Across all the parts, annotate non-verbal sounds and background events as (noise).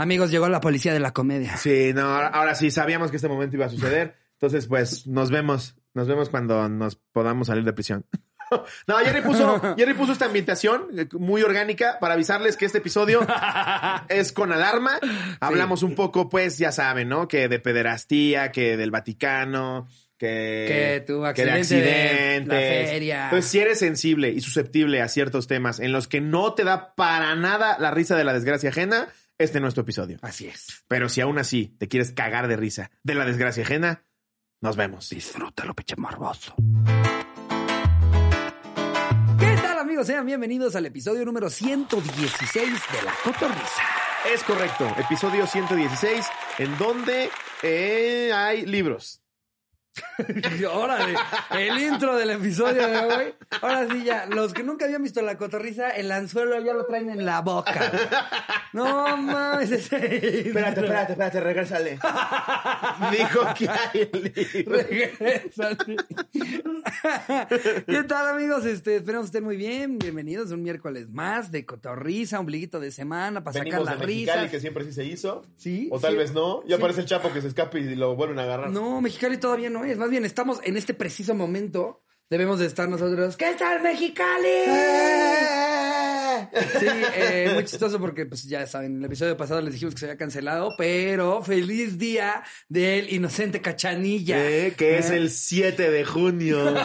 Amigos, llegó la policía de la comedia. Sí, no, ahora, ahora sí, sabíamos que este momento iba a suceder. Entonces, pues, nos vemos. Nos vemos cuando nos podamos salir de prisión. (laughs) No, Jerry puso, Jerry puso esta ambientación eh, muy orgánica para avisarles que este episodio (laughs) es con alarma. Hablamos un poco, pues, ya saben, ¿no? Que de pederastía, que del Vaticano, que, Que tu de accidente de accidentes. la feria. Pues si eres sensible y susceptible a ciertos temas en los que no te da para nada la risa de la desgracia ajena, este no es tu episodio. Así es. Pero si aún así te quieres cagar de risa de la desgracia ajena, nos vemos. Disfrútalo, pinche morboso. ¿Qué tal, amigos? Sean bienvenidos al episodio número 116 de La Cotorrisa. Es correcto, episodio 116, en donde eh, hay libros. (laughs) Órale, el intro del episodio de hoy. Ahora sí, ya, los que nunca habían visto La Cotorrisa, el anzuelo ya lo traen en la boca. No mames, ese Espérate, espérate, espérate, regrésale. (laughs) Dijo que hay el libro. Regrésate. ¿Qué tal, amigos? Este, esperamos que estén muy bien. Bienvenidos un miércoles más de cotorriza, ombliguito de semana para Venimos sacar la Mexicali, risa. que siempre sí se hizo. Sí. O tal sí. vez no. Ya Sí. parece el Chapo que se escapa y lo vuelven a agarrar. No, Mexicali todavía no es. Más bien, estamos en este preciso momento. Debemos de estar nosotros. ¿Qué tal, Mexicali? Sí, eh, muy chistoso porque, pues ya saben, en el episodio pasado les dijimos que se había cancelado, pero feliz día del inocente cachanilla. Eh, que es Eh, el 7 de junio. (laughs)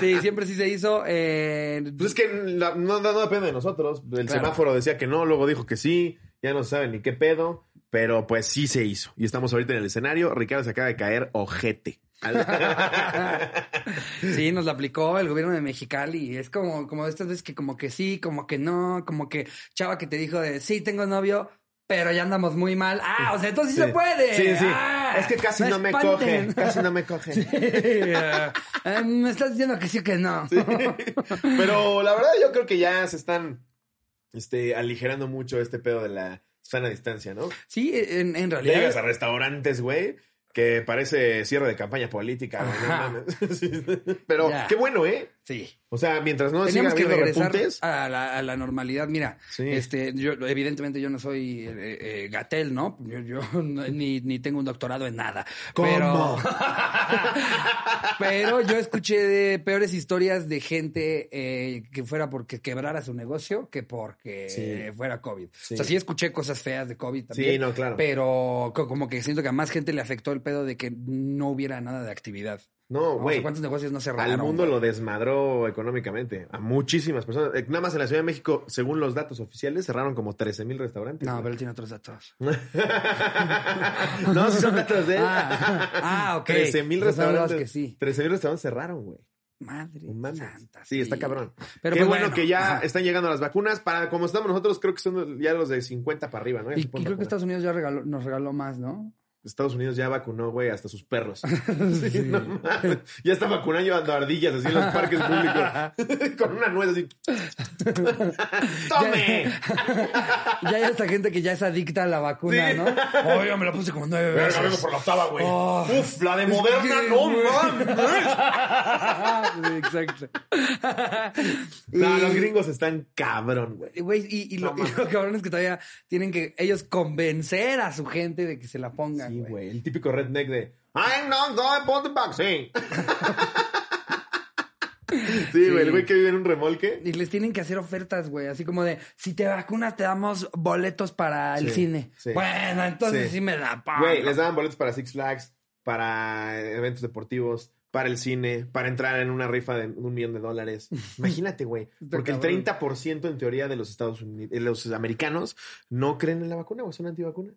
Sí, siempre sí se hizo. eh, Pues es que la- no, no- depende de nosotros. El Claro. semáforo decía que no, luego dijo que sí. Ya no se sabe ni qué pedo. Pero pues sí se hizo. Y estamos ahorita en el escenario. Ricardo se acaba de caer ojete. (laughs) Sí, nos la aplicó el gobierno de Mexicali. Es como, como estas veces que como que sí, como que no, como que chava que te dijo de sí, tengo novio, pero ya andamos muy mal. Ah, o sea, entonces sí, Sí. se puede. Sí, sí. Ah, es que casi no, me espanten. coge. Casi no me coge. (laughs) Sí, eh, eh, me estás diciendo que sí o que no. Pero la verdad yo creo que ya se están este, aligerando mucho este pedo de la sana distancia, ¿no? Sí, en, realidad. llegas a restaurantes, güey, que parece cierre de campaña política, güey. no Ajá. mames. (laughs) Sí. Pero Ya. qué bueno, ¿eh? Sí. O sea, mientras no siga Teníamos que regresar repuntes. a la, a la normalidad. Mira, Sí. este, yo evidentemente yo no soy eh, eh, Gatel, ¿no? Yo, yo (laughs) ni, ni tengo un doctorado en nada. ¿Cómo? Pero, (laughs) pero yo escuché de peores historias de gente eh, que fuera porque quebrara su negocio que porque Sí. fuera COVID. Sí. O sea, sí escuché cosas feas de COVID también. Sí, no, claro. Pero co- como que siento que a más gente le afectó el pedo de que no hubiera nada de actividad. No, güey. ¿Cuántos negocios no cerraron? Al mundo lo desmadró económicamente. A muchísimas personas. Eh, Nada más en la Ciudad de México, según los datos oficiales, cerraron como 13 mil restaurantes. No, güey. pero él tiene otros datos. (laughs) no, si son datos de él. Ah, ah, ok. 13 mil los restaurantes. que sí. 13 mil restaurantes cerraron, güey. Madre mames. santa. Sí, está cabrón. Pero Qué pues bueno, bueno, que ya ajá. están llegando las vacunas. Para como estamos nosotros, creo que son ya los de 50 para arriba, ¿no? Ya Y, y creo que. Estados Unidos ya regaló- nos regaló más, ¿no? Estados Unidos ya vacunó, güey, hasta sus perros. (laughs) Sí, no mames. ya está vacunando llevando ardillas así en los parques públicos. (laughs) Con una nuez así. (laughs) ¡Tome! ya hay esta gente que ya es adicta a la vacuna, Sí. ¿no? Oye, me la puse como nueve veces. vengo por la octava, güey. Oh. Uf, la de Es Moderna, que, no mames. Exacto. No, Y- los gringos están cabrón, güey. Güey, y, y lo cabrón es que todavía tienen que ellos convencer a su gente de que se la pongan, Sí, güey. güey. El típico redneck de I'm not going for the vaccine. sí, güey. El güey que vive en un remolque. Y les tienen que hacer ofertas, güey. Así como de, si te vacunas, te damos boletos para el Sí, cine. sí. Bueno, entonces Sí. sí, me la pago. Güey, les daban boletos para Six Flags, para eventos deportivos, para el cine, para entrar en una rifa de un millón de dólares. (laughs) Imagínate, güey. Está Porque el cabrón. 30% en teoría de los Estados Unidos, los americanos, no creen en la vacuna, güey. Son antivacuna.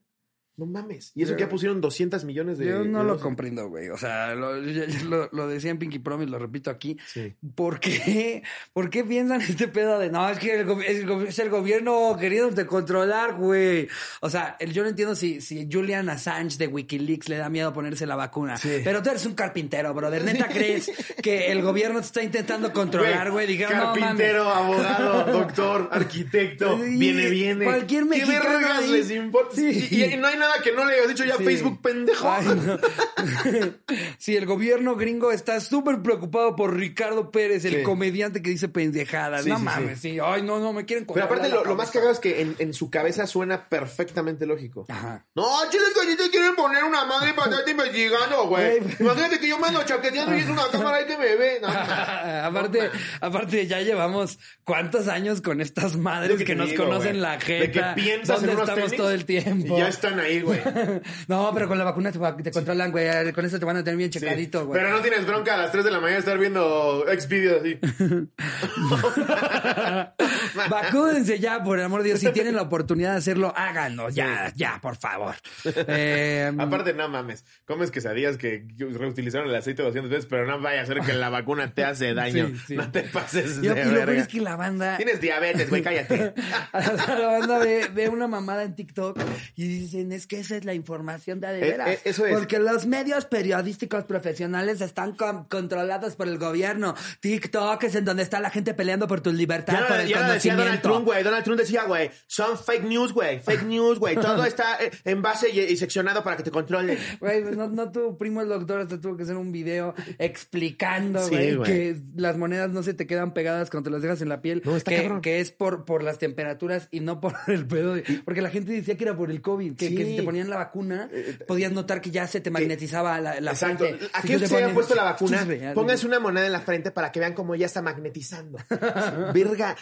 No mames. Y eso Yo- que ya pusieron 200 millones de. Yo no lo comprendo, güey. O sea, lo, yo- yo lo, lo decía en Pinky Promise, lo repito aquí. Sí. ¿Por qué? ¿Por qué piensan este pedo de no, es que el, es, el es el gobierno queriéndote controlar, güey? O sea, el- yo no entiendo si, si Julian Assange de Wikileaks le da miedo ponerse la vacuna. Sí. Pero tú eres un carpintero, brother. ¿Neta crees que el gobierno te está intentando controlar, güey? Dijeron, no mames. Carpintero, abogado, doctor, arquitecto, Y viene, viene. cualquier ¿Qué mexicano vergas ahí- les importa? Sí. Y, y no hay nada que no le hayas dicho ya Sí. Facebook, pendejo. Ay, no. (laughs) sí, el gobierno gringo está súper preocupado por Ricardo Pérez, el Sí. comediante que dice pendejadas. Sí, no mames, sí. Ay, no, no, me quieren Pero aparte, lo, más cagado es que en, en su cabeza suena perfectamente lógico. Ajá. No, chiles gallitos quieren poner una madre para estarte investigando, güey. Imagínate que yo me ando (laughs) chaqueteando y es una cámara ahí que me ve. No, (laughs) aparte, aparte, ya llevamos cuántos años con estas madres Es que, que te nos digo, conocen la De que jeta. piensas ¿Dónde en unos estamos tenis todo el tiempo? Y ya están ahí, güey. (laughs) No, pero con la vacuna te, te controlan, güey. Con eso te van a tener bien checadito, güey. Pero no tienes bronca a las 3 de la mañana estar viendo Xvideos así. (laughs) Vacúdense ya, por el amor de Dios. Si tienen la oportunidad de hacerlo, háganlo. Ya, ya, por favor. Eh, Aparte, no mames. Comes quesadillas que reutilizaron el aceite 200 veces, pero no vaya a ser que la vacuna te hace daño. Sí, sí. No te pases y, de y lo verga. es que la banda. Tienes diabetes, güey, cállate. (laughs) la banda ve, ve una mamada en TikTok y dicen, es que esa es la información de, Eh, veras. eh, eso es. Porque los medios periodísticos profesionales están con- controlados por el gobierno. TikTok es en donde está la gente peleando por tu libertad, Ya, por el ya decía Donald. Trump, güey. Donald Trump decía, güey, son fake news, güey. Fake news, güey. Todo (laughs) está eh, en base y, y seccionado para que te controlen. Güey, pues no, no tu primo el doctor hasta tuvo que hacer un video explicando, güey, que las monedas no se te quedan pegadas cuando te las dejas en la piel. No, está que, que es por, por las temperaturas y no por el pedo. de- porque la gente decía que era por el COVID, que, Sí. que si te ponían la vacuna, podías notar que ya se te magnetizaba la, la Exacto. frente. ¿A Si se habían puesto la vacuna? Pónganse una moneda en la frente para que vean cómo ya está magnetizando. (laughs) Virga.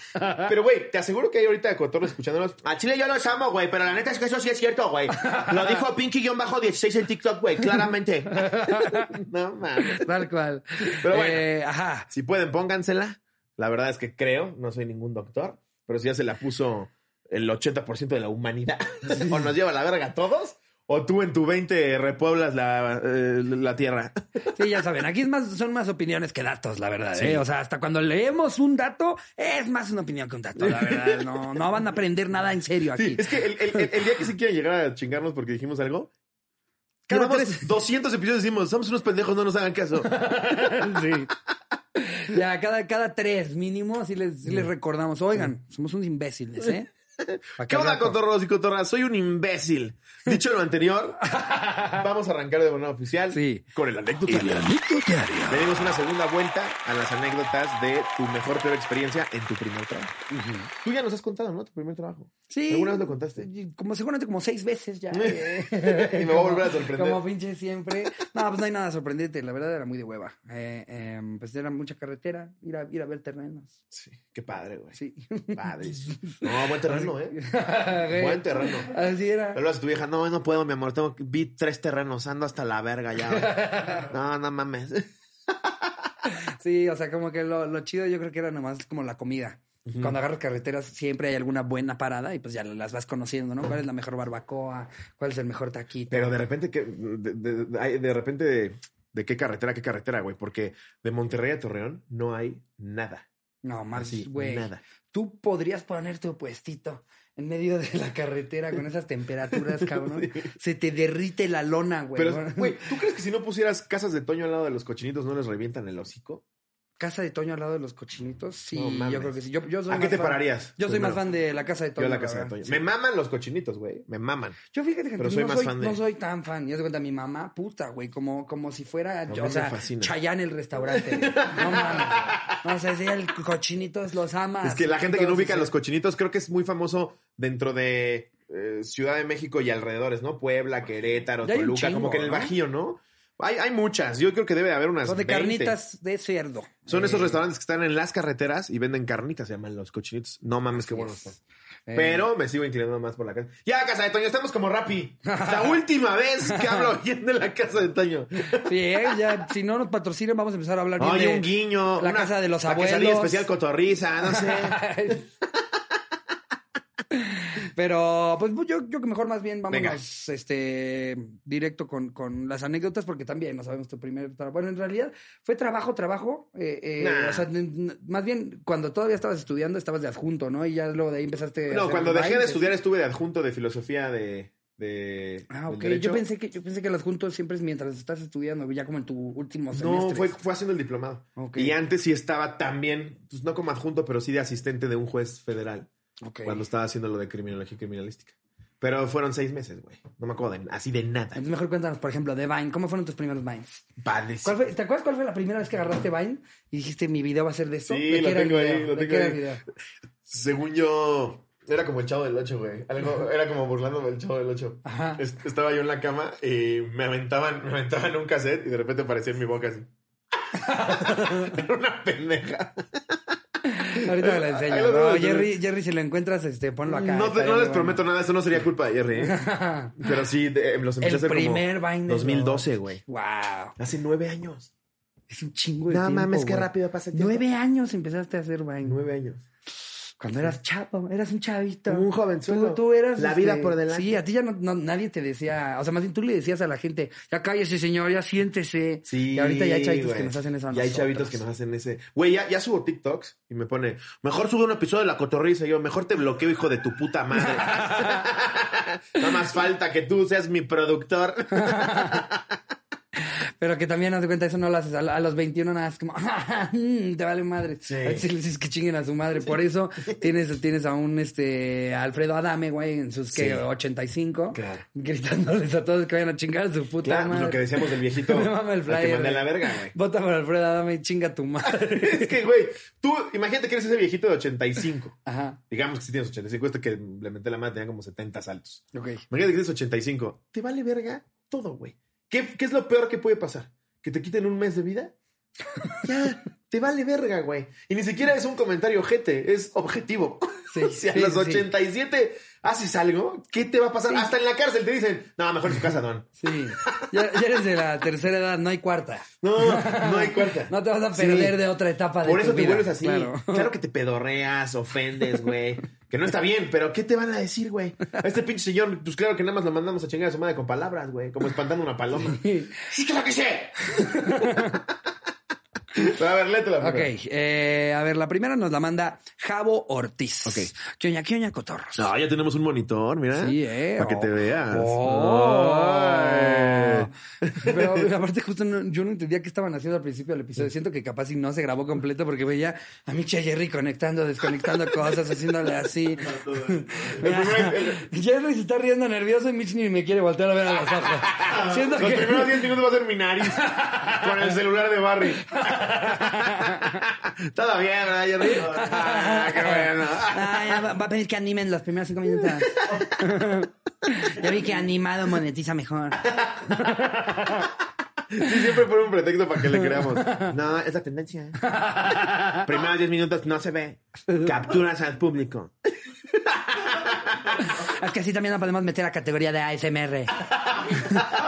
Pero, güey, te aseguro que hay ahorita de cotorros escuchándonos. A Chile yo los amo, güey, pero la neta es que eso sí es cierto, güey. Lo dijo Pinky-16 en TikTok, güey, claramente. (laughs) no mames. Tal cual. Pero bueno. Eh, ajá. Si pueden, póngansela. La verdad es que creo, no soy ningún doctor, pero si ya se la puso el 80% de la humanidad, (laughs) (laughs) o nos lleva a la verga a todos, o tú en tu 20 repueblas la, eh, la tierra. (laughs) Sí, ya saben, aquí es más, son más opiniones que datos, la verdad. Sí. ¿eh? O sea, hasta cuando leemos un dato, es más una opinión que un dato, la verdad. No, no van a aprender nada en serio aquí. Sí, es que el, el- el- día que sí quieren llegar a chingarnos porque dijimos algo, Cada llevamos tres- 200 episodios decimos, somos unos pendejos, no nos hagan caso. Sí. Ya, cada, cada tres mínimo, sí les, les recordamos. Oigan, somos unos imbéciles, ¿eh? (laughs) ¿Qué onda, cotorros y cotorras? Soy un imbécil. Dicho lo anterior, (laughs) vamos a arrancar de manera oficial Sí. con el anecdotario. Le dimos una segunda vuelta a las anécdotas de tu mejor, peor experiencia en tu primer trabajo. Tú ya nos has contado, ¿no? Tu primer trabajo. Sí. ¿Alguna vez lo contaste? Como seguramente como seis veces ya. (laughs) eh. Y me va a volver a sorprender. Como pinche siempre. No, pues no hay nada sorprendente. La verdad era muy de hueva. Eh, em, pues era mucha carretera, ir a, ir a ver terrenos. Sí, qué padre, güey. Sí. Padre. No, buen terreno, ¿eh? (laughs) Buen terreno. Así era. A tu vieja, no, no puedo, mi amor, tengo, vi tres terrenos, ando hasta la verga ya. güey. (laughs) No, no mames. Sí, o sea, como que lo, lo chido yo creo que era nomás como la comida. Cuando agarras carreteras siempre hay alguna buena parada y pues ya las vas conociendo, ¿no? ¿Cuál es la mejor barbacoa? ¿Cuál es el mejor taquito? Pero de repente, que, de, de- de- hay- de repente, de, de qué carretera, a qué carretera, güey? Porque de Monterrey a Torreón no hay nada. No, más, güey. nada. Tú podrías poner tu puestito en medio de la carretera con esas temperaturas, (laughs) cabrón. Se te derrite la lona, güey. Pero, güey, ¿tú crees que si no pusieras casas de Toño al lado de los cochinitos no les revientan el hocico? Casa de Toño al lado de los cochinitos, sí, No mames. yo creo que sí. Yo, yo soy ¿A qué te fan- pararías? Yo soy más fan de la casa de Toño. Yo la casa de. Toño. Sí. Me maman los cochinitos, güey. Me maman. Yo fíjate que Pero no, soy más soy, fan de- no soy tan fan. Ya se cuenta, mi mamá, puta, güey, como, como si fuera, A yo, o sea, fascina. Chayanne el restaurante. güey. (laughs) No mames. No, o sea, sí, el cochinitos los ama. Es que la gente que no ubica los cochinitos creo que es muy famoso dentro de eh, Ciudad de México y alrededores, ¿no? Puebla, Querétaro, Toluca, como que en el ¿no? Bajío, ¿no? Hay, hay muchas. Yo creo que debe de haber unas Son de 20. carnitas de cerdo. Son esos Eh, restaurantes que están en las carreteras y venden carnitas, se llaman los cochinitos. No mames, qué buenos es. están. Eh, Pero me sigo inclinando más por la casa. Ya, casa de Toño, estamos como Rappi. La última vez que hablo (laughs) bien de la casa de Toño. Sí, eh, ya, si no nos patrocinan, vamos a empezar a hablar bien Oye, de un guiño. La una- casa de los la abuelos. especial cotorriza, no sé. (laughs) Pero, pues yo yo que mejor más bien vámonos Venga. este directo con, con las anécdotas, porque también no sabemos tu primer trabajo. Bueno, en realidad fue trabajo, trabajo. eh, eh, Nah. O sea, más bien cuando todavía estabas estudiando, estabas de adjunto, ¿no? Y ya luego de ahí empezaste a No, cuando dejé de estudiar estuve de adjunto de filosofía de... de Ah, ok. Yo pensé que yo pensé que el adjunto siempre es mientras estás estudiando, ya como en tu último No, semestre. fue, fue haciendo el diplomado. Y antes sí estaba también, pues no como adjunto, pero sí de asistente de un juez federal. Ok. Cuando estaba haciendo lo de criminología y criminalística. Pero fueron seis meses, güey. No me acuerdo de, así de nada. Entonces mejor cuéntanos, por ejemplo, de Vine. ¿Cómo fueron tus primeros Vines? Padrísimo. ¿Cuál fue- ¿Te acuerdas cuál fue la primera vez que agarraste Vine y dijiste mi video va a ser de esto? Sí, ¿De lo era tengo ahí, lo ¿De tengo ahí. video? Según yo, era como el chavo del 8, güey. Algo, era como burlándome del chavo del 8. Ajá. Estaba yo en la cama y me aventaban, me aventaban un cassette y de repente aparecía en mi boca así. (laughs) (laughs) era una pendeja. Ahorita me la enseño. No. Jerry, Jerry, si lo encuentras, este, ponlo acá. No, te- no les bueno. prometo nada, eso no sería culpa de Jerry. ¿eh? (laughs) Pero sí, de- los empecé El a hacer primer como Vine de 2012, los- güey. Wow. Hace nueve años. Es un chingo de No tiempo, mames, qué rápido pasa el tiempo. Nueve años empezaste a hacer Vine. Nueve años. Cuando eras chavo, eras un chavito. Un jovenzuelo. Tú, tú eras. La vida por delante. Sí, a ti ya no, no- nadie te decía. O sea, más bien tú le decías a la gente, ya cállese, señor, ya siéntese. Sí. Y ahorita ya hay chavitos güey. que nos hacen eso a Ya hay chavitos que nos hacen ese. Güey, ya, ya subo TikToks y me pone, mejor sube un episodio de la cotorriza. Y yo, mejor te bloqueo, hijo de tu puta madre. (laughs) (laughs) no más falta que tú seas mi productor. (laughs) Pero que también, haz de cuenta, eso no lo haces. A, a los 21 nada, es como, (laughs) mm, te vale madre. Sí. A veces le dices que chinguen a su madre. Por eso (laughs) tienes, tienes a un este Alfredo Adame, güey, en sus que Sí. 85, Claro. gritándoles a todos que vayan a chingar a su puta Claro, madre. lo que decíamos del viejito. (laughs) Me mama el flyer. que la verga, güey. Vota por Alfredo Adame y chinga tu madre. es que, güey, tú, imagínate que eres ese viejito de 85. Ajá, Digamos que sí tienes 85. Este que le menté la madre tenía como 70 saltos. ok. Imagínate que tienes 85. Te vale verga todo, güey. ¿Qué, ¿Qué es lo peor que puede pasar? ¿Que te quiten un mes de vida? (laughs) Ya, te vale verga, güey. Y ni siquiera es un comentario ojete, es objetivo. Sí, (laughs) si a sí, los sí, sí. 87 haces algo, ¿qué te va a pasar? Hasta en la cárcel te dicen, no, mejor en su casa, Don. Sí, ya, ya eres de la tercera edad, no hay cuarta. No, no hay cuarta. No te vas a Sí. perder de otra etapa de Por tu eso te vida. vuelves así. Claro. Claro. que te pedorreas, ofendes, güey. Que no está bien, pero ¿qué te van a decir, güey? A este pinche señor, pues claro que nada más lo mandamos a chingar a su madre con palabras, güey. Como espantando una paloma. ¡Sí, que lo que sé! A ver, léete la Ok, primera. eh, a ver, la primera nos la manda Javo Ortiz. Ok. Quioña, quioña, cotorros. No, ya tenemos un monitor, mira. Sí, eh. Para que te Oh. veas. Oh. (laughs) Pero aparte justo no- yo no entendía qué estaban haciendo al principio del episodio. Siento que capaz si no se grabó completo porque veía a Micha y Jerry conectando, desconectando cosas, haciéndole así. (laughs) Jerry se está riendo nervioso y Mitch ni me quiere voltear a ver a los ojos. (laughs) Siento Los que... primeros 10 minutos va a ser mi nariz con el celular de Barry. (laughs) Todo bien, ¿verdad, Jerry? Ah, qué bueno. Ah, ya va, va a pedir que animen los primeros cinco minutos. (laughs) ya vi que animado monetiza mejor. (laughs) Sí, siempre pone un pretexto para que le creamos. (laughs) No, es la tendencia. Primeros 10 minutos no se ve. Capturas al público. Es que así también la podemos meter a categoría de ASMR.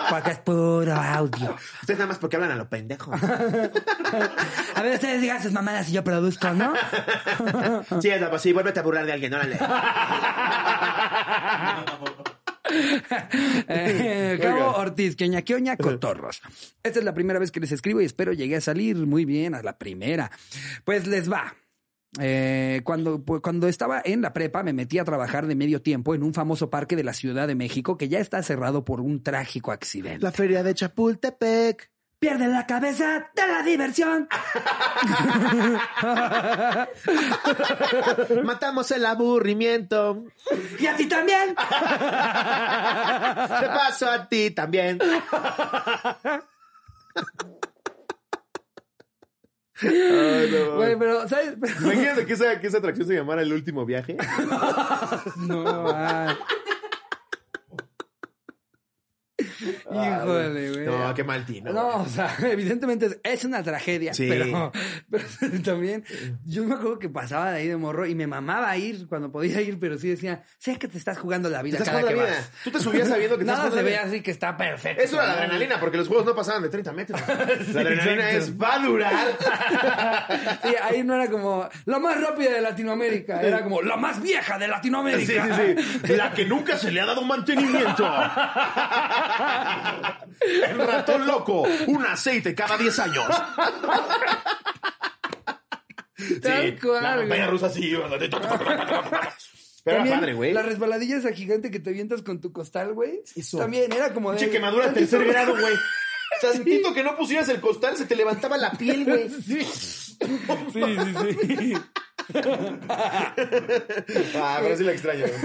Porque es puro audio. Ustedes nada más porque hablan a lo pendejo. A ver, ustedes digan sus mamadas y yo produzco, ¿no? Sí, Edna, pues sí, vuélvete a burlar de alguien, órale. (laughs) (laughs) Eh, Cabo Oiga. Ortiz, quioña, quioña, cotorros. Esta es la primera vez que les escribo y espero llegue a salir muy bien a la primera. Pues les va. Eh, cuando, pues, cuando estaba en la prepa me metí a trabajar de medio tiempo en un famoso parque de la Ciudad de México que ya está cerrado por un trágico accidente. La feria de Chapultepec. Pierde la cabeza de la diversión. (laughs) Matamos el aburrimiento. Y a ti también. Te paso a ti también. Ay, no. Güey, pero, ¿sabes? Imagínate que esa, que esa atracción se llamara El Último Viaje. (laughs) No, ay. Híjole, güey. No, qué mal tino. No, o sea, (laughs) evidentemente es, una tragedia, Sí. pero, (laughs) pero (laughs) también yo me acuerdo que pasaba de ahí de morro y me mamaba ir cuando podía ir, pero sí decía, sé que te estás jugando la vida cada que vida. vas. Tú te subías sabiendo que Nada se ve así que está perfecto. Eso era la adrenalina, porque los juegos no pasaban de 30 metros. La adrenalina exacto. es, va a durar. Sí, ahí no era como la más rápida de Latinoamérica, era como la más vieja de Sí, Latinoamérica. sí, sí. La que nunca se le ha dado mantenimiento. (laughs) El ratón loco. Un aceite cada 10 años. Tal Sí, cual, La montaña rusa sí. Pero era También, padre, güey. La resbaladilla esa gigante que te avientas con tu costal, güey. Eso. También era como de. Pinche quemadura tercer grado, güey. Tantito (laughs) que no pusieras el costal, se te levantaba la piel, güey. (laughs) Sí, sí, sí. sí. Ah, pero sí lo extraño. (laughs)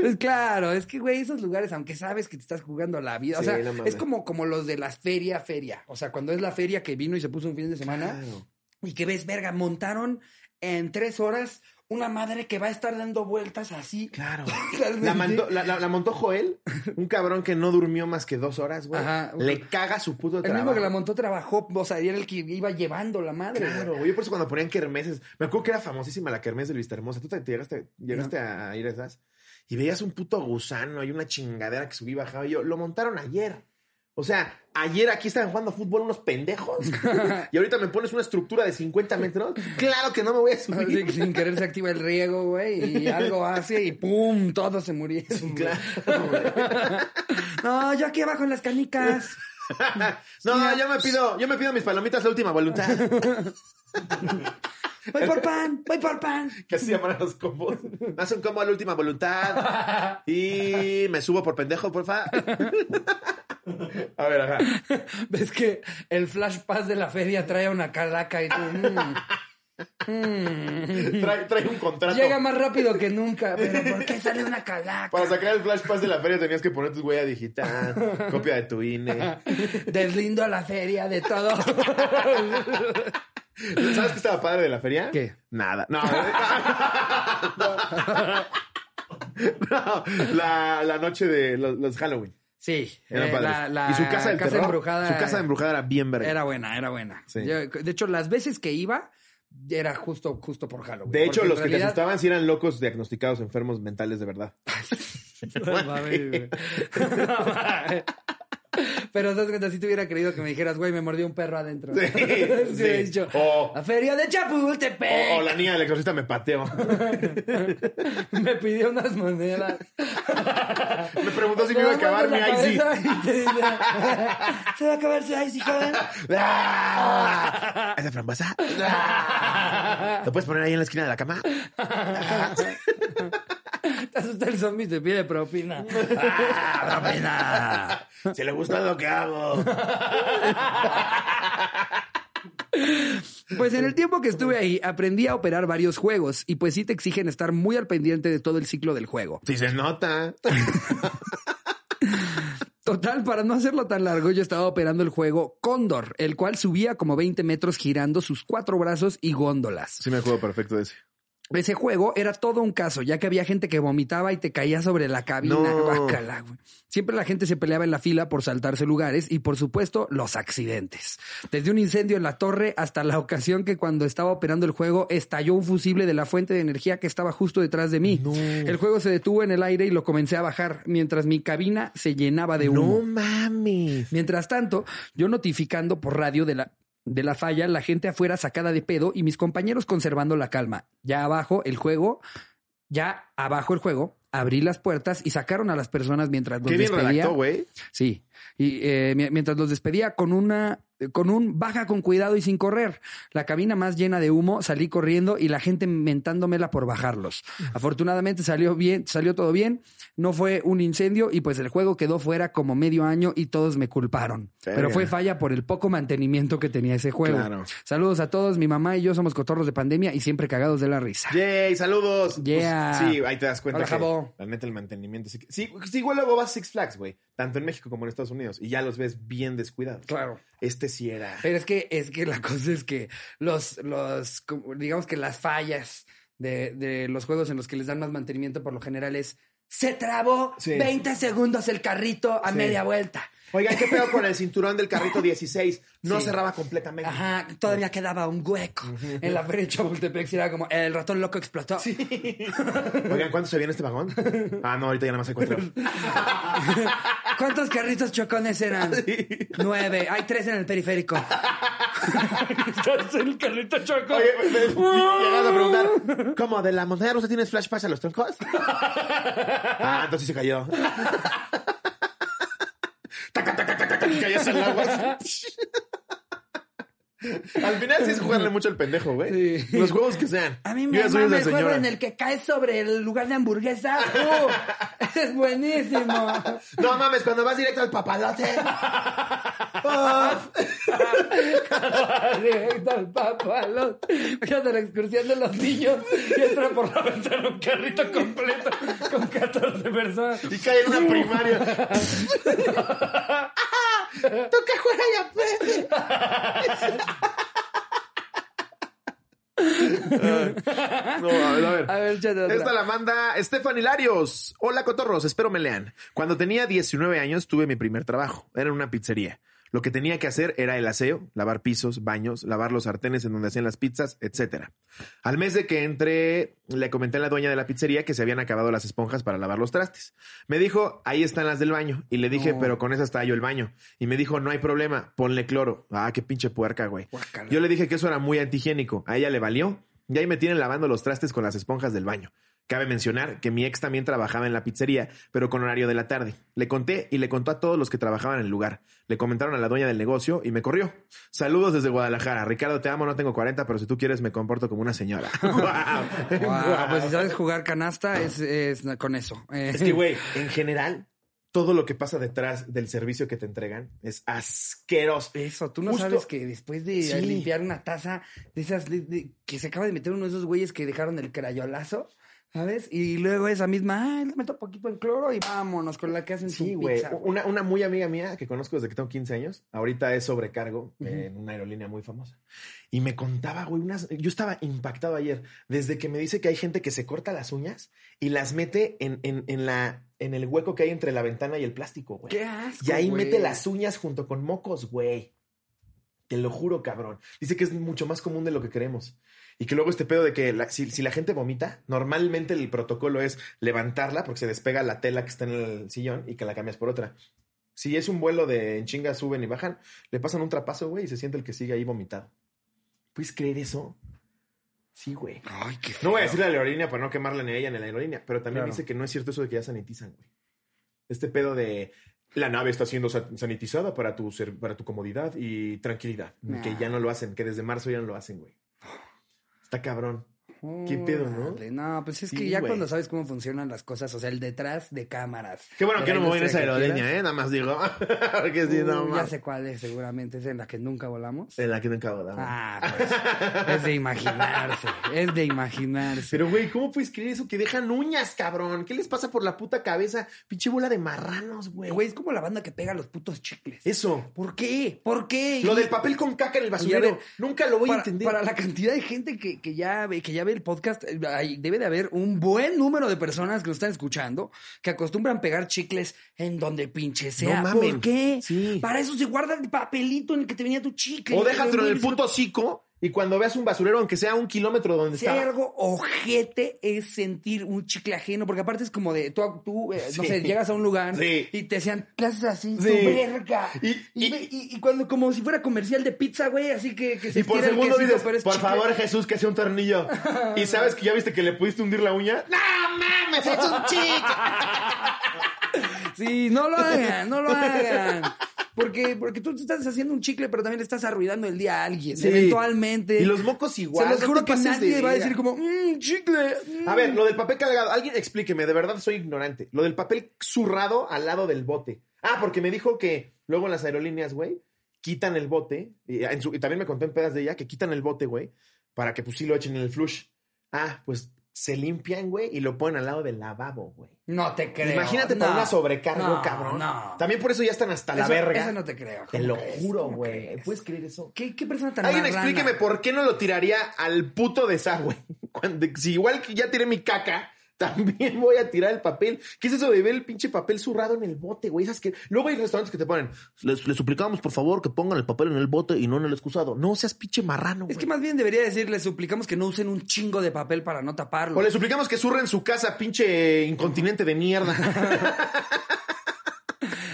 Pues claro, es que, güey, esos lugares, aunque sabes que te estás jugando la vida, o sea, es como, como los de las feria, feria. O sea, cuando es la feria que vino y se puso un fin de semana Claro. y que ves, verga, montaron en tres horas una madre que va a estar dando vueltas así. Claro. (laughs) La, mandó- la- la- la montó Joel, un cabrón que no durmió más que dos horas, güey. Ajá. Le caga su puto El trabajo. mismo que la montó trabajó, o sea, era el que iba llevando la madre. Claro, güey. Por eso cuando ponían kermeses, me acuerdo que era famosísima la kermés de Vista Hermosa. ¿Tú te, te llegaste, llegaste a ir a esas? Y veías un puto gusano y una chingadera que subía y bajaba. Y yo, lo montaron ayer. O sea, ayer aquí estaban jugando fútbol unos pendejos. (laughs) y ahorita me pones una estructura de 50 metros. Claro que no me voy a subir. sin querer se activa el riego, güey, y algo hace y ¡pum! Todos se murieron. Claro. (laughs) No, yo aquí abajo en las canicas. (laughs) No, yo me pido, yo me pido mis palomitas la última voluntad. Voy por pan, voy por pan. que así llaman a los combos. Me hace un combo a la última voluntad. (laughs) Y me subo por pendejo, porfa. A ver, ajá. Ves que el flash pass de la feria trae una calaca y tú. mm, mm. Trae, trae un contrato. Llega más rápido que nunca. Pero ¿por qué sale una calaca? Para sacar el flash pass de la feria tenías que poner tu huella digital, copia de tu INE. Deslindo a la feria de todo. (laughs) ¿Sabes qué estaba padre de la feria? ¿Qué? Nada. (laughs) No. No, la, la noche de los, los Halloween. Sí. Eran eh, padres. la, la y su casa del terror, embrujada. Su casa embrujada era bien verga. Era buena, era buena. Sí. Yo- de hecho, las veces que iba, era justo, justo por Halloween. de hecho, los que te asustaban sí eran locos diagnosticados enfermos mentales de verdad. (laughs) (laughs) No mames. Pero ¿sabes cuenta? Si te hubiera creído que me dijeras, güey, me mordió un perro adentro. Sí, (laughs) Sí, sí. dicho, O- la feria de Chapultepec. O, o la niña del exorcista me pateó. (laughs) Me pidió unas monedas. (laughs) Me preguntó si me iba a acabar mi Icy. Icy. Se va a acabar su Icy, joven. ¿Esa frambuesa? ¡Ah! ¿Lo puedes poner ahí en la esquina de la cama? Te asusta el zombie y te pide propina. (laughs) ¡Ah, propina! Si le gusta lo que hago. Pues en el tiempo que estuve ahí aprendí a operar varios juegos y pues sí te exigen estar muy al pendiente de todo el ciclo del juego. Si se nota. Total, para no hacerlo tan largo, yo estaba operando el juego Cóndor, el cual subía como 20 metros girando sus cuatro brazos y góndolas. Sí me acuerdo perfecto de ese. Ese juego era todo un caso, ya que había gente que vomitaba y te caía sobre la cabina. No. (laughs) Güey. Siempre la gente se peleaba en la fila por saltarse lugares y, por supuesto, los accidentes. Desde un incendio en la torre hasta la ocasión que cuando estaba operando el juego estalló un fusible de la fuente de energía que estaba justo detrás de mí. No. El juego se detuvo en el aire y lo comencé a bajar mientras mi cabina se llenaba de humo. No mames. Mientras tanto, yo notificando por radio de la, de la falla, la gente afuera sacada de pedo y mis compañeros conservando la calma. Ya abajo el juego, ya abajo el juego, abrí las puertas y sacaron a las personas mientras los Qué bien despedía. redactó, güey. Sí. Y eh, mi- mientras los despedía con una con un baja con cuidado y sin correr. La cabina más llena de humo, salí corriendo y la gente mentándomela por bajarlos. Afortunadamente salió bien, salió todo bien, no fue un incendio y pues el juego quedó fuera como medio año y todos me culparon. Pero fue falla por el poco mantenimiento que tenía ese juego. Claro. Saludos a todos, mi mamá y yo somos cotorros de pandemia y siempre cagados de la risa. Yay, saludos. Yeah. Pues, sí, ahí te das cuenta Hola, que Jabo. la neta el mantenimiento sí, sí, sí, igual luego vas a Six Flags, güey, tanto en México como en Estados Unidos y ya los ves bien descuidados. Claro. Este Pero es que, es que la (laughs) cosa es que los, los, digamos que las fallas de, de los juegos en los que les dan más mantenimiento por lo general es se trabó Sí. 20 segundos el carrito a Sí. media vuelta. Oigan, ¿qué pedo con el cinturón del carrito 16? No Sí. cerraba completamente. Ajá, todavía quedaba un hueco. En la feria de Chapultepec sí era como el ratón loco explotó. Oigan, ¿cuántos se viene este vagón? Ah, no, ahorita ya nada más hay cuatro. ¿Cuántos carritos chocones eran? Nueve. Hay tres en el periférico. Estás en el carrito chocón. Oye, me, me- ¿cómo? ¿De la montaña rusa tienes flash pass a los troncos? (laughs) Ah, entonces se cayó. Taca, taca, taca, taca, y caías al agua. Al final sí es jugarle mucho al pendejo, güey. Sí. Los juegos que sean. A mí me mama el juego en el que caes sobre el lugar de hamburguesa. (laughs) ¡Uh! es buenísimo. No mames, cuando vas directo al papalote. Directo al papalón. Fíjate la excursión de los niños y entra por la ventana un carrito completo con 14 personas. Y cae en una primaria. (laughs) ¡Tú que juegas ya, pues! no, a ver, a ver. A ver. Esta la manda Estefan Hilarios. Hola, cotorros, espero me lean. Cuando tenía 19 años tuve mi primer trabajo. Era en una pizzería. Lo que tenía que hacer era el aseo, lavar pisos, baños, lavar los sartenes en donde hacían las pizzas, etc. Al mes de que entré, le comenté a la dueña de la pizzería que se habían acabado las esponjas para lavar los trastes. Me dijo, ahí están las del baño. Y le dije, No. pero con esas tallo el baño. Y me dijo, no hay problema, ponle cloro. Ah, qué pinche puerca, güey. Guácala. Yo le dije que eso era muy antihigiénico. A ella le valió. Y ahí me tienen lavando los trastes con las esponjas del baño. Cabe mencionar que mi ex también trabajaba en la pizzería, pero con horario de la tarde. Le conté y le contó a todos los que trabajaban en el lugar. Le comentaron a la dueña del negocio y me corrió. Saludos desde Guadalajara. Ricardo, te amo, no tengo 40, pero si tú quieres me comporto como una señora. (laughs) Guau. Guau, pues si (laughs) sabes jugar canasta es, es con eso. Es que, güey, (laughs) en general, todo lo que pasa detrás del servicio que te entregan es asqueroso. Eso, tú no Justo- sabes que después de Sí. limpiar una taza de esas de- de- que se acaba de meter uno de esos güeyes que dejaron el crayolazo, ¿sabes? Y luego esa misma, ay, le meto poquito en cloro y vámonos con la que hacen Sí, su güey. pizza. Una, una muy amiga mía que conozco desde que tengo 15 años, ahorita es sobrecargo en una aerolínea muy famosa. Y me contaba, güey, unas. Yo estaba impactado ayer, desde que me dice que hay gente que se corta las uñas y las mete en, en, en la, en el hueco que hay entre la ventana y el plástico, güey. Qué asco, Y ahí güey. mete las uñas junto con mocos, güey. Te lo juro, cabrón. Dice que es mucho más común de lo que creemos. Y que luego este pedo de que la- si, si la gente vomita, normalmente el protocolo es levantarla porque se despega la tela que está en el sillón y que la cambias por otra. Si es un vuelo de en chinga suben y bajan, le pasan un trapazo, güey, y se siente el que sigue ahí vomitado. ¿Puedes creer eso? Sí, güey. Ay, qué No voy a a la aerolínea para no quemarla ni a ella ni a la aerolínea, pero también Claro. dice que no es cierto eso de que ya sanitizan, güey. Este pedo de la nave está siendo sa- sanitizada para tu, ser- para tu comodidad y tranquilidad. Nah. Que ya no lo hacen, que desde marzo ya no lo hacen, güey. Está cabrón. ¿Qué pedo, no? No, pues es que Sí, ya cuando sabes cómo funcionan las cosas, o sea, el detrás de cámaras. Qué bueno que no me voy en esa aerolínea. ¿eh? Nada más digo. (laughs) Porque si no, Uh, ya más. sé cuál es, seguramente es en la que nunca volamos. En la que acabo de Ah, pues, es de imaginarse, es de imaginarse. Pero, güey, ¿cómo puedes creer eso? Que dejan uñas, cabrón. ¿Qué les pasa por la puta cabeza? Pinche bola de marranos, güey. Güey, es como la banda que pega los putos chicles. Eso. ¿Por qué? ¿Por qué? Lo del papel con caca en el basurero. ver, Nunca lo voy a entender. para la cantidad de gente que, que ya ve, que ya ve el podcast, eh, hay- debe de haber un buen número de personas que lo están escuchando que acostumbran pegar chicles en donde pinche sea. No mamen. ¿Por qué? Sí. Para eso se guarda el papelito en el que te venía tu chicle. O déjatelo en el puto hocico y cuando veas un basurero, aunque sea un kilómetro donde Si está. hay algo ojete es sentir un chicle ajeno, porque aparte es como de, tú, tú, eh, no sé, llegas a un lugar Sí. y te hacían clases así, Sí. tu verga. Y- Y, y- y- cuando, como si fuera comercial de pizza, güey, así que, que se Y por segundo quesito, dices, por chicle". favor, Jesús, que sea un tornillo. (laughs) y sabes que ya viste que le pudiste hundir la uña. ¡No mames! ¡Es un chicle! (laughs) Sí, no lo hagan, no lo hagan. Porque, porque tú te estás haciendo un chicle, pero también le estás arruinando el día a alguien. Sí. Eventualmente. Y los mocos igual. Se los juro que nadie va a decir como, mmm, chicle. mm". A ver, lo del papel cargado. Alguien explíqueme, de verdad soy ignorante. Lo del papel zurrado al lado del bote. Ah, porque me dijo que luego en las aerolíneas, güey, quitan el bote. Y, en su- y también me contó en pedas de ella que quitan el bote, güey, para que pues sí lo echen en el flush. Ah, pues se limpian, güey, y lo ponen al lado del lavabo, güey. No te creo. Imagínate por no, una sobrecargo, no, cabrón. No. También por eso ya están hasta la verga. Eso no te creo. Te ¿Cómo lo crees? juro, ¿Cómo güey. ¿Puedes creer eso? ¿Qué, qué persona tan Alguien explíqueme por qué no lo tiraría al puto desagüe. (laughs) Cuando, si igual que ya tiré mi caca, (laughs) también voy a tirar el papel. ¿Qué es eso de ver el pinche papel zurrado en el bote, güey? Esas que... Luego hay restaurantes que te ponen, les, les suplicamos por favor que pongan el papel en el bote y no en el excusado. No seas pinche marrano, Es que más bien debería decir, les suplicamos que no usen un chingo de papel para no taparlo. O le suplicamos que zurren su casa, pinche incontinente de mierda. (laughs)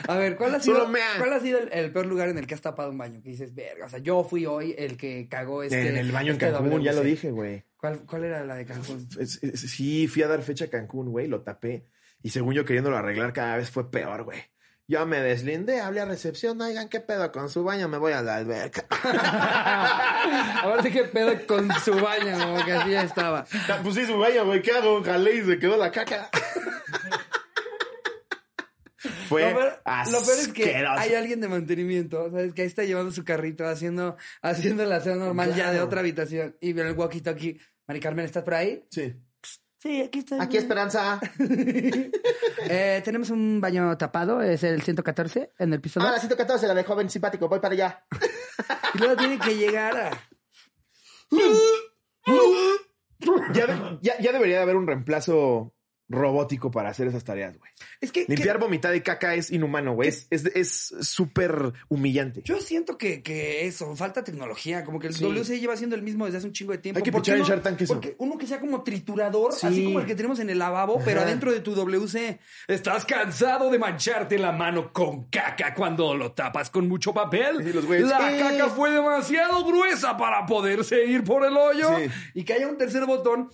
A ver, ¿cuál ha sido, Solo mea. ¿cuál ha sido el, el peor lugar en el que has tapado un baño? Que dices, verga, o sea, yo fui hoy el que cagó este... en el baño este en Cancún, ya lo dije, güey. ¿Cuál, ¿Cuál era la de Cancún? Es- es- sí, fui a dar fecha a Cancún, güey, lo tapé. Y según yo queriéndolo arreglar cada vez fue peor, güey. Yo me deslindé, hablé a recepción, oigan, ¿qué pedo con su baño? Me voy a la alberca. (laughs) Ahora sí que pedo con su baño, como que así ya estaba. pues sí, su baño, güey, ¿qué hago? Jalé y se quedó la caca. (laughs) Fue lo, peor, lo peor es que hay alguien de mantenimiento, ¿sabes? Que ahí está llevando su carrito, haciendo, haciendo la cena normal ya de otra habitación. Y ve el walkie-talkie. Mari Carmen, ¿estás por ahí? Sí. Sí, aquí está. Aquí Esperanza. (laughs) Eh, tenemos un baño tapado, es el 114 en el piso Ah, 2. la 114, la de joven simpático. Voy para allá. (laughs) Y luego tiene que llegar a... (laughs) Ya, de- ya, ya debería de haber un reemplazo robótico para hacer esas tareas, güey. Es que... que- Limpiar vomitada y caca es inhumano, güey. Es es- es súper humillante. Yo siento que, que eso, falta tecnología, como que el Sí. WC lleva siendo el mismo desde hace un chingo de tiempo. Hay que ¿Por qué pichar en? Shark Tank eso. Porque uno que sea como triturador, Sí. así como el que tenemos en el lavabo, pero adentro de tu WC. ¿Estás cansado de mancharte la mano con caca cuando lo tapas con mucho papel? Y los güeyes, la "Eh". caca fue demasiado gruesa para poderse ir por el hoyo. Sí. Y que haya un tercer botón.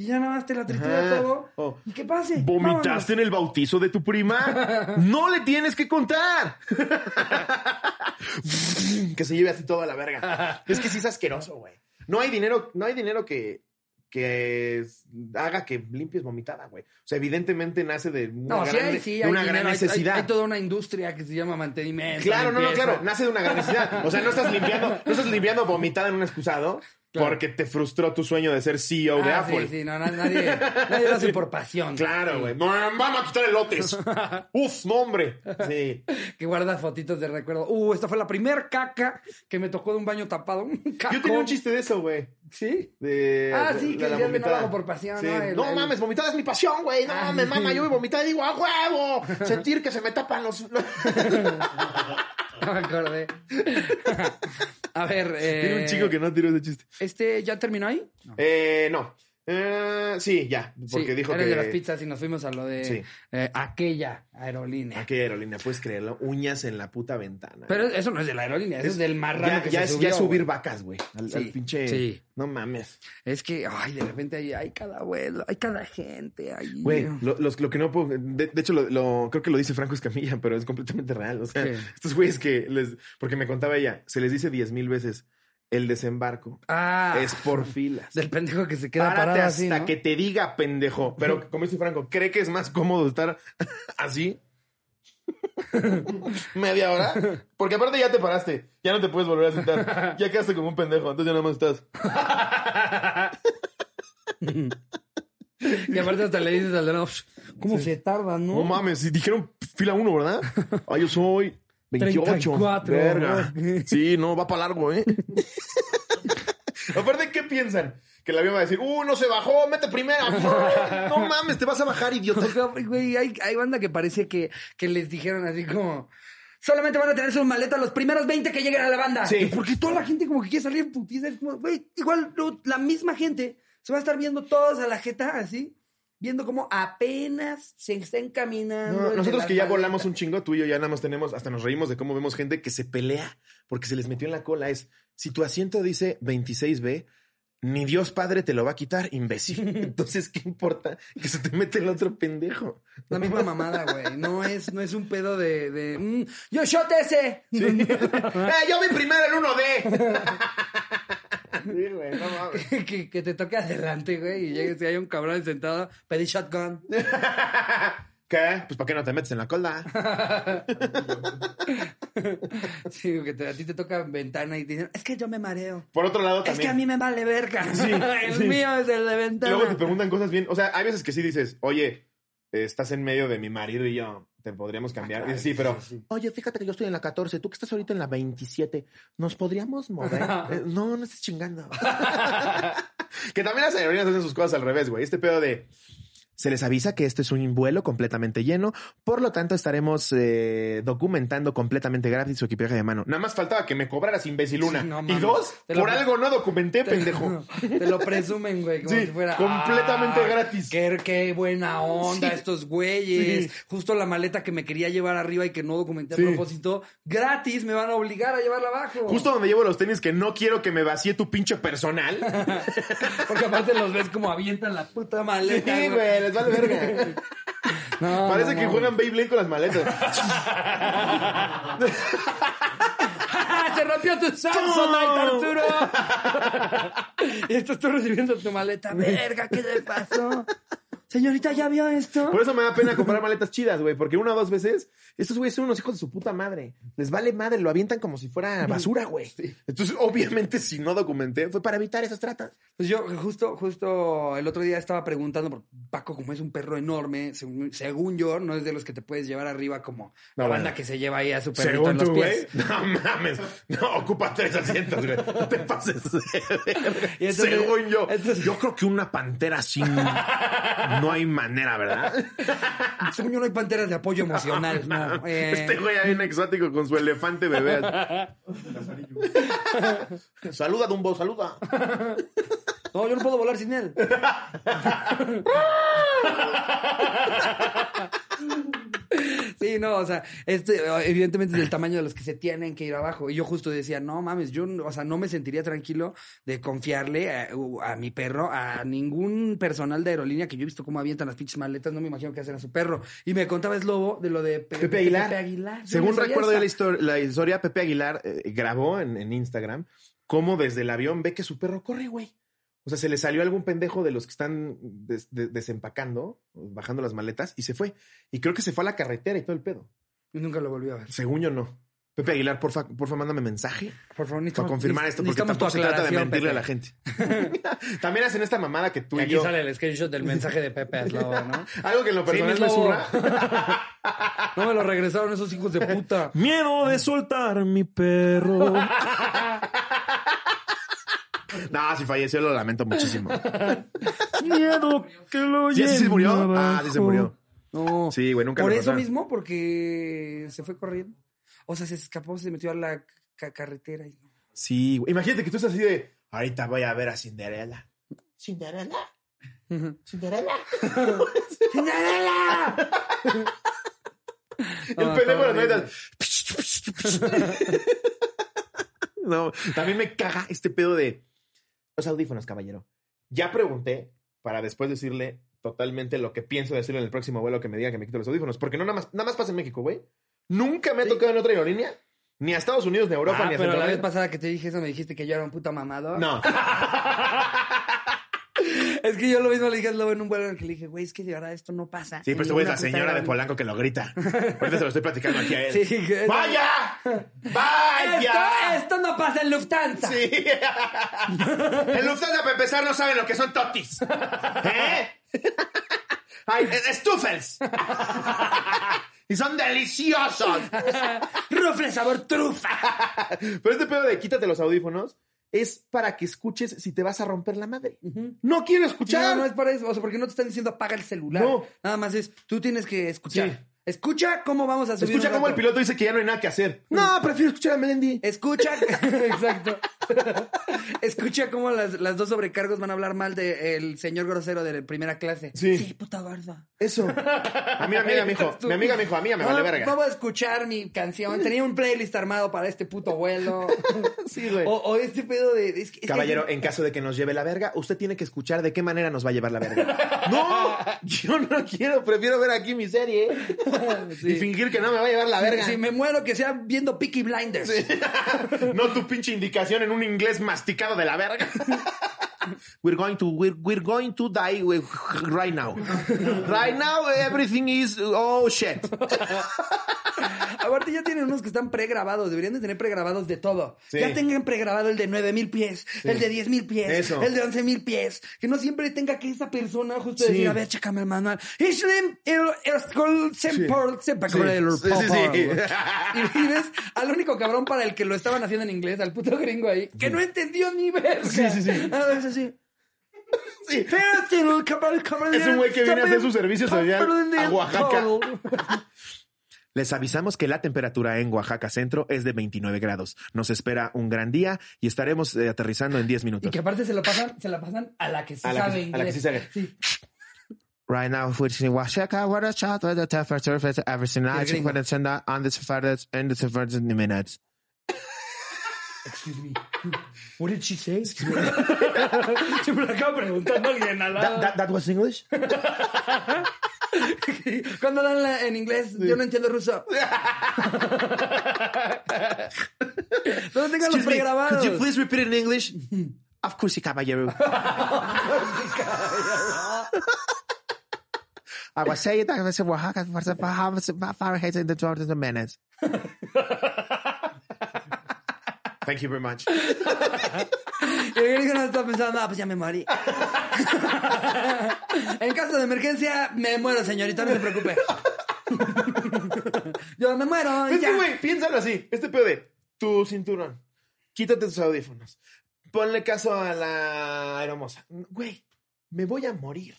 Y ya nada más te la tritura Ajá. todo. Oh. ¿Y qué pase? ¿Vomitaste en el bautizo de tu prima? No le tienes que contar. (laughs) que se lleve así toda la verga. Es que sí es asqueroso, güey. No hay dinero, no hay dinero que, que haga que limpies vomitada, güey. O sea, evidentemente nace de una No, sí, gran, hay, sí, de hay una dinero, gran necesidad. Hay, hay toda una industria que se llama mantenimiento. Claro, no, no, claro. Nace de una gran necesidad. O sea, no estás limpiando, no estás limpiando vomitada en un excusado Claro. porque te frustró tu sueño de ser CEO de Ah, Apple. Sí, sí, no, na- nadie, nadie lo hace por pasión. Claro, Sí. güey. No, Vamos a quitar elotes. (laughs) Uf, no, hombre. Sí. Que guarda fotitos de recuerdo. Uh, esta fue la primer caca que me tocó de un baño tapado. Yo tenía un chiste de eso, güey. ¿Sí? De, Ah, de- sí, de que la de no vomitada. lo hago por pasión, Sí. ¿no? El- no el- mames, vomitada es mi pasión, güey. No, Ah, me sí. mama, yo voy a vomitar y digo, ¡a huevo! Sentir que se me tapan los... (laughs) (laughs) (laughs) No me acordé. (laughs) A ver, eh, Tiene un chico que no tiró ese chiste. ¿Este ya terminó ahí? No. Eh, no. Eh, sí, ya. Porque Sí, dijo que... de las pizzas y nos fuimos a lo de Sí. eh, aquella aerolínea. Aquella aerolínea, puedes creerlo. Uñas en la puta ventana. Pero eso no es de la aerolínea, eso es, del marrano ya, que ya se es, subió, ya es subir vacas, güey. Al, Sí, al pinche... sí. No mames. Es que, ay, de repente hay, hay cada vuelo, hay cada gente ahí. Güey, lo, los- lo que no puedo. De, de hecho, lo, lo- creo que lo dice Franco Escamilla, pero es completamente real. O sea, estos güeyes que les. Porque me contaba ella, se les dice diez mil veces: el desembarco Ah, es por filas. del pendejo que se queda Párate parado hasta así, ¿no? que te diga pendejo. Pero como dice Franco, ¿cree que es más cómodo estar así? (laughs) ¿Media hora? Porque aparte ya te paraste. Ya no te puedes volver a sentar. Ya quedaste como un pendejo. Entonces ya nada más estás. (laughs) Y aparte hasta le dices al de ¿cómo se tarda, no? No mames, dijeron fila 1, ¿verdad? (laughs) Ah, yo soy 28. 34. Verga. Sí, no, va para largo, ¿eh? (laughs) Aparte, ¿qué piensan? Que el avión va a decir, ¡uh, no se bajó! ¡Mete primera! (laughs) No mames, te vas a bajar, idiota. Güey, hay, hay banda que parece que, que les dijeron así como... Solamente van a tener sus maletas los primeros 20 que lleguen a la banda. Sí. Porque toda la gente como que quiere salir en putiza. Güey, igual la misma gente se va a estar viendo todos a la jeta así. Viendo como apenas se está encaminando. No, nosotros que ya volamos un chingo, tú y yo ya nada más tenemos, hasta nos reímos de cómo vemos gente que se pelea porque se les metió en la cola. Es, si tu asiento dice 26B, ni Dios Padre te lo va a quitar, imbécil. (laughs) Entonces, ¿qué importa que se te mete el otro pendejo? La misma mamada, güey. No es, no es un pedo de... de mm, ¡Yo shot ese! Sí. ¡Eh, (laughs) (laughs) yo vi primero el 1D! Sí, güey, no mames. (laughs) que, que te toque adelante, güey, y llegues y hay un cabrón sentado, pedí shotgun. (laughs) ¿Qué? Pues ¿para qué no te metes en la cola? (laughs) Sí, que te- a ti te toca ventana y te dicen, es que yo me mareo. Por otro lado, Es también. que a mí me vale verga. Sí, el sí. mío es el de ventana. Luego te preguntan cosas bien. O sea, hay veces que sí dices, oye, estás en medio de mi marido y yo, te podríamos cambiar. claro, Y (laughs) sí, pero, sí, sí. oye, fíjate que yo estoy en la 14, tú que estás ahorita en la 27, ¿nos podríamos mover? (laughs) Eh, no, no estés chingando. (laughs) que también las aerolíneas hacen sus cosas al revés, güey. Este pedo de. Se les avisa que este es un vuelo completamente lleno, por lo tanto estaremos eh, documentando completamente gratis su equipaje de mano. Nada más faltaba que me cobraras, imbécil, una. Sí, no y dos, lo- por algo no documenté, Te- pendejo. (laughs) Te lo presumen, güey, como Sí, si fuera. completamente "Ah, gratis". Qué, qué buena onda Sí. estos güeyes. Justo la maleta que me quería llevar arriba y que no documenté a propósito. Gratis, me van a obligar a llevarla abajo. Justo donde llevo los tenis que no quiero que me vacíe tu pinche personal. (laughs) Porque aparte los ves como avientan la puta maleta. Sí, güey, les vale verga. No, Parece no, que no. juegan Beyblade con las maletas. (laughs) ¡Se rompió tu Samsonite, Arturo! (laughs) y estás tú recibiendo tu maleta. Verga, ¿qué le pasó? Señorita, ¿ya vio esto? Por eso me da pena comprar maletas chidas, güey, porque una o dos veces, estos güeyes son unos hijos de su puta madre. Les vale madre, lo avientan como si fuera basura, güey. Entonces, obviamente, si no documenté, fue para evitar esas tratas. Pues yo justo, justo el otro día estaba preguntando, porque Paco, como es un perro enorme, según, según yo, no es de los que te puedes llevar arriba como No, la bueno. banda que se lleva ahí a su perrito Según en los tú, pies. No mames. No, ocupa tres asientos, güey. No te pases. de (laughs) entonces- Según yo. entonces- yo creo que una pantera así (laughs) no hay manera, ¿verdad? (laughs) Según yo no hay panteras de apoyo emocional, no. Eh, Este güey ahí en exótico con su elefante bebé. saluda, Dumbo, saluda. No, yo no puedo volar sin él. (laughs) (laughs) Sí, no, o sea, este, evidentemente es del tamaño de los que se tienen que ir abajo. Y yo justo decía, no mames, yo, o sea, no me sentiría tranquilo de confiarle a, a mi perro a ningún personal de aerolínea que yo he visto cómo avientan las pinches maletas, no me imagino qué hacen a su perro. Y me contaba es lobo de lo de Pe- Pepe Aguilar. Pepe Aguilar. Según recuerdo la, histor- la historia, Pepe Aguilar eh, grabó en, en Instagram cómo desde el avión ve que su perro corre, güey. O sea, se le salió algún pendejo de los que están des- de- desempacando, bajando las maletas, y se fue. Y creo que se fue a la carretera y todo el pedo. Yo nunca lo volví a ver. Según yo, no. Pepe Aguilar, porfa, porfa, mándame mensaje Por favor, para confirmar esto, porque tampoco se trata de mentirle a la gente. (laughs) También hacen esta mamada que tú Y y, aquí yo. sale el screenshot del mensaje de Pepe al lobo, ¿no? (laughs) Algo que en lo Sí, personal me surra. (laughs) No me lo regresaron esos hijos de puta. Miedo de soltar mi perro. (laughs) No, si falleció lo lamento muchísimo. (laughs) Miedo que lo ¿Sí, sí se murió? Ah, sí se murió. No. Sí, güey, nunca Por lo eso pasaron. mismo, porque se fue corriendo. O sea, se escapó, se metió a la ca- carretera y no. Sí, güey. Imagínate que tú estás así de. Ahorita voy a ver a Cinderella. ¿Cinderella? ¿Cinderella? (laughs) ¡Cinderella! El No, pendejo de las. No, también me caga este pedo de los audífonos, caballero. Ya pregunté para después decirle totalmente lo que pienso decirle en el próximo vuelo que me diga que me quito los audífonos. Porque no nada más, nada más pasa en México, güey. Nunca me ha Sí. tocado en otra aerolínea. Ni a Estados Unidos, ni a Europa, Ah, ni a pero la vez pasada que te dije eso me dijiste que yo era un puto mamado. No. (laughs) Es que yo lo mismo le dije al lobo en un vuelo en el que le dije, güey, es que de verdad esto no pasa. Sí, pero este güey es la señora de aerolínea". Polanco que lo grita. (laughs) Ahorita se lo estoy platicando aquí a él. Sí, que- ¡Vaya! ¡Vaya! esto no pasa en Lufthansa. Sí. (laughs) En Lufthansa, para empezar, no saben lo que son totis. ¿Eh? Ay, estufels. Y son deliciosos. Rufle sabor trufa. Pero este pedo de quítate los audífonos es para que escuches si te vas a romper la madre. No quiero No, escuchar. no es para eso. O sea, porque no te están diciendo apaga el celular. No. Nada más es, tú tienes que escuchar. Sí. Escucha cómo vamos a subir. Escucha cómo el piloto dice que ya no hay nada que hacer. No, prefiero escuchar a Melendi. Escucha, (laughs) exacto. (laughs) Escucha cómo las, las dos sobrecargos van a hablar mal del señor grosero de primera clase. Sí. puta barda. Eso. A mi amiga me dijo, mi amiga me dijo, a mí me vale Ah, verga. Vamos a escuchar mi canción. Tenía un playlist armado para este puto vuelo. (laughs) Sí, güey. O, o este pedo de. es que- es que- Caballero, en caso de que nos lleve la verga, usted tiene que escuchar de qué manera nos va a llevar la verga. (laughs) No, yo no quiero, prefiero ver aquí mi serie Sí. y fingir que no me va a llevar la verga. Si me muero, que sea viendo Peaky Blinders. No tu pinche indicación en un inglés masticado de la verga. (laughs) We're going to we're, we're going to die right now. Right now everything is oh shit. (laughs) Aparte ya tienen unos que están pregrabados, deberían de tener pregrabados de todo. Sí. Ya tengan pregrabado el de 9000 pies, el de 10000 pies, Eso. el de 11000 pies, que no siempre tenga que esa persona justo Sí. decir, a ver, chécame el manual. Islim, el. Y y ves al único cabrón para el que lo estaban haciendo en inglés, al puto gringo ahí, que no entendió ni verga. Sí, sí, sí. Es así. Sí. Es Es un güey que viene a hacer su servicio social a Oaxaca. (laughs) Les avisamos que la temperatura en Oaxaca Centro es de 29 grados. Nos espera un gran día y estaremos eh, aterrizando en 10 Y minutos. que aparte se lo pasan, se la pasan a la que sí A la que- sabe a inglés. la que sí sabe. Sí. Right now, which in Oaxaca, what a shot, what a temperature, everything gringo. on the first in the first minutes. Excuse me. What did she say? Se me (laughs) lo acaba preguntando alguien al lado. That, that, that was English? (laughs) Cuando dan la- en inglés, yo no entiendo ruso. (laughs) No tengan los Excuse me, pregrabados. could you please repeat it in English? Of course, caballero. I Aguaceta, a veces Oaxaca, Fahrenheit in the 20 minutes. Thank you very much. Y el gringo no está pensando, ah, pues ya me morí. (laughs) en caso de emergencia, me muero, señorita, no se preocupe. (laughs) Yo me muero, Es que, güey, piénsalo así. Este pedo de tu cinturón. Quítate tus audífonos. Ponle caso a la aeromoza. Güey, me voy a morir.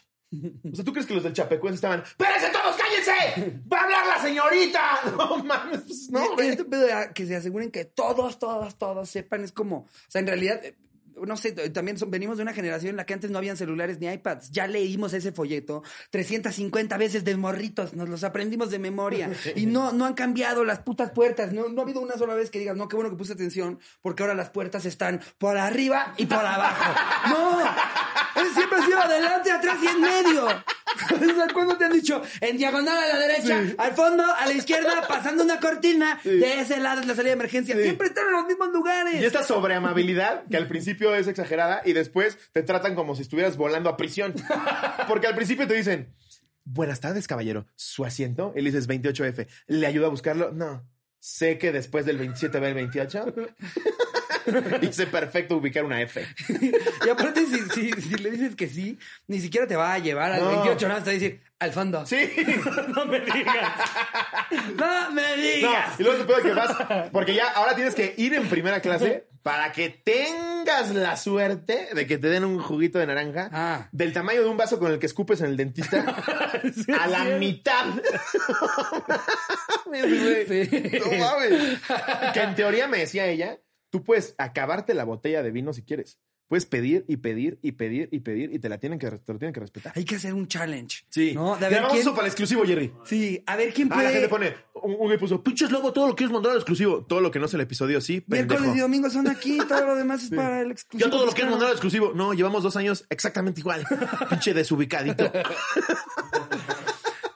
O sea, ¿tú crees que los del Chapecuense estaban, ¡Espérense todos, cállense! ¡Va a hablar la señorita! (laughs) No mames, pues, no, güey. este pedo de que se aseguren que todos, todos, todos sepan, es como, o sea, en realidad, eh, no sé, también son- venimos de una generación en la que antes no habían celulares ni iPads. Ya leímos ese folleto 350 veces de morritos, nos los aprendimos de memoria. (laughs) Y no, no han cambiado las putas puertas. No, no ha habido una sola vez que digas, no, qué bueno que puse atención, porque ahora las puertas están por arriba y por abajo. (laughs) ¡No! Él siempre ha sido adelante, atrás y en medio. (laughs) ¿Cuándo te han dicho en diagonal a la derecha, al fondo, a la izquierda, pasando una cortina? De ese lado es la salida de emergencia. Siempre están en los mismos lugares. Y esta sobreamabilidad, que al principio es exagerada, y después te tratan como si estuvieras volando a prisión. Porque al principio te dicen, buenas tardes, caballero, su asiento. Y le dices 28F, ¿le ayuda a buscarlo? No. Sé que después del 27 va el 28. (laughs) sé perfecto ubicar una F. (laughs) Y aparte, si, si, si le dices que sí, ni siquiera te va a llevar al No. 28, nada, más te va a decir al fondo. Sí. (laughs) No me digas. No me No, digas. y luego te puedo que vas, porque ya ahora tienes que ir en primera clase para que tengas la suerte de que te den un juguito de naranja Ah. del tamaño de un vaso con el que escupes en el dentista a la mitad. Sí. No mames. Que en teoría me decía ella, tú puedes acabarte la botella de vino si quieres. Puedes pedir y pedir y pedir y pedir y te la tienen que, te lo tienen que respetar. Hay que hacer un challenge. Sí. ¿No? De a ver quién. eso para el exclusivo, Jerry. Sí, a ver quién Ah, la puede. gente pone, un, güey puso, pinches lobo, todo lo quieres mandar al exclusivo. Todo lo que no es el episodio, sí, Miércoles y domingo son aquí, (laughs) todo lo demás es para el exclusivo. Ya todo lo quieres claro. mandar al exclusivo. No, llevamos dos años exactamente igual. (laughs) Pinche desubicadito. (laughs)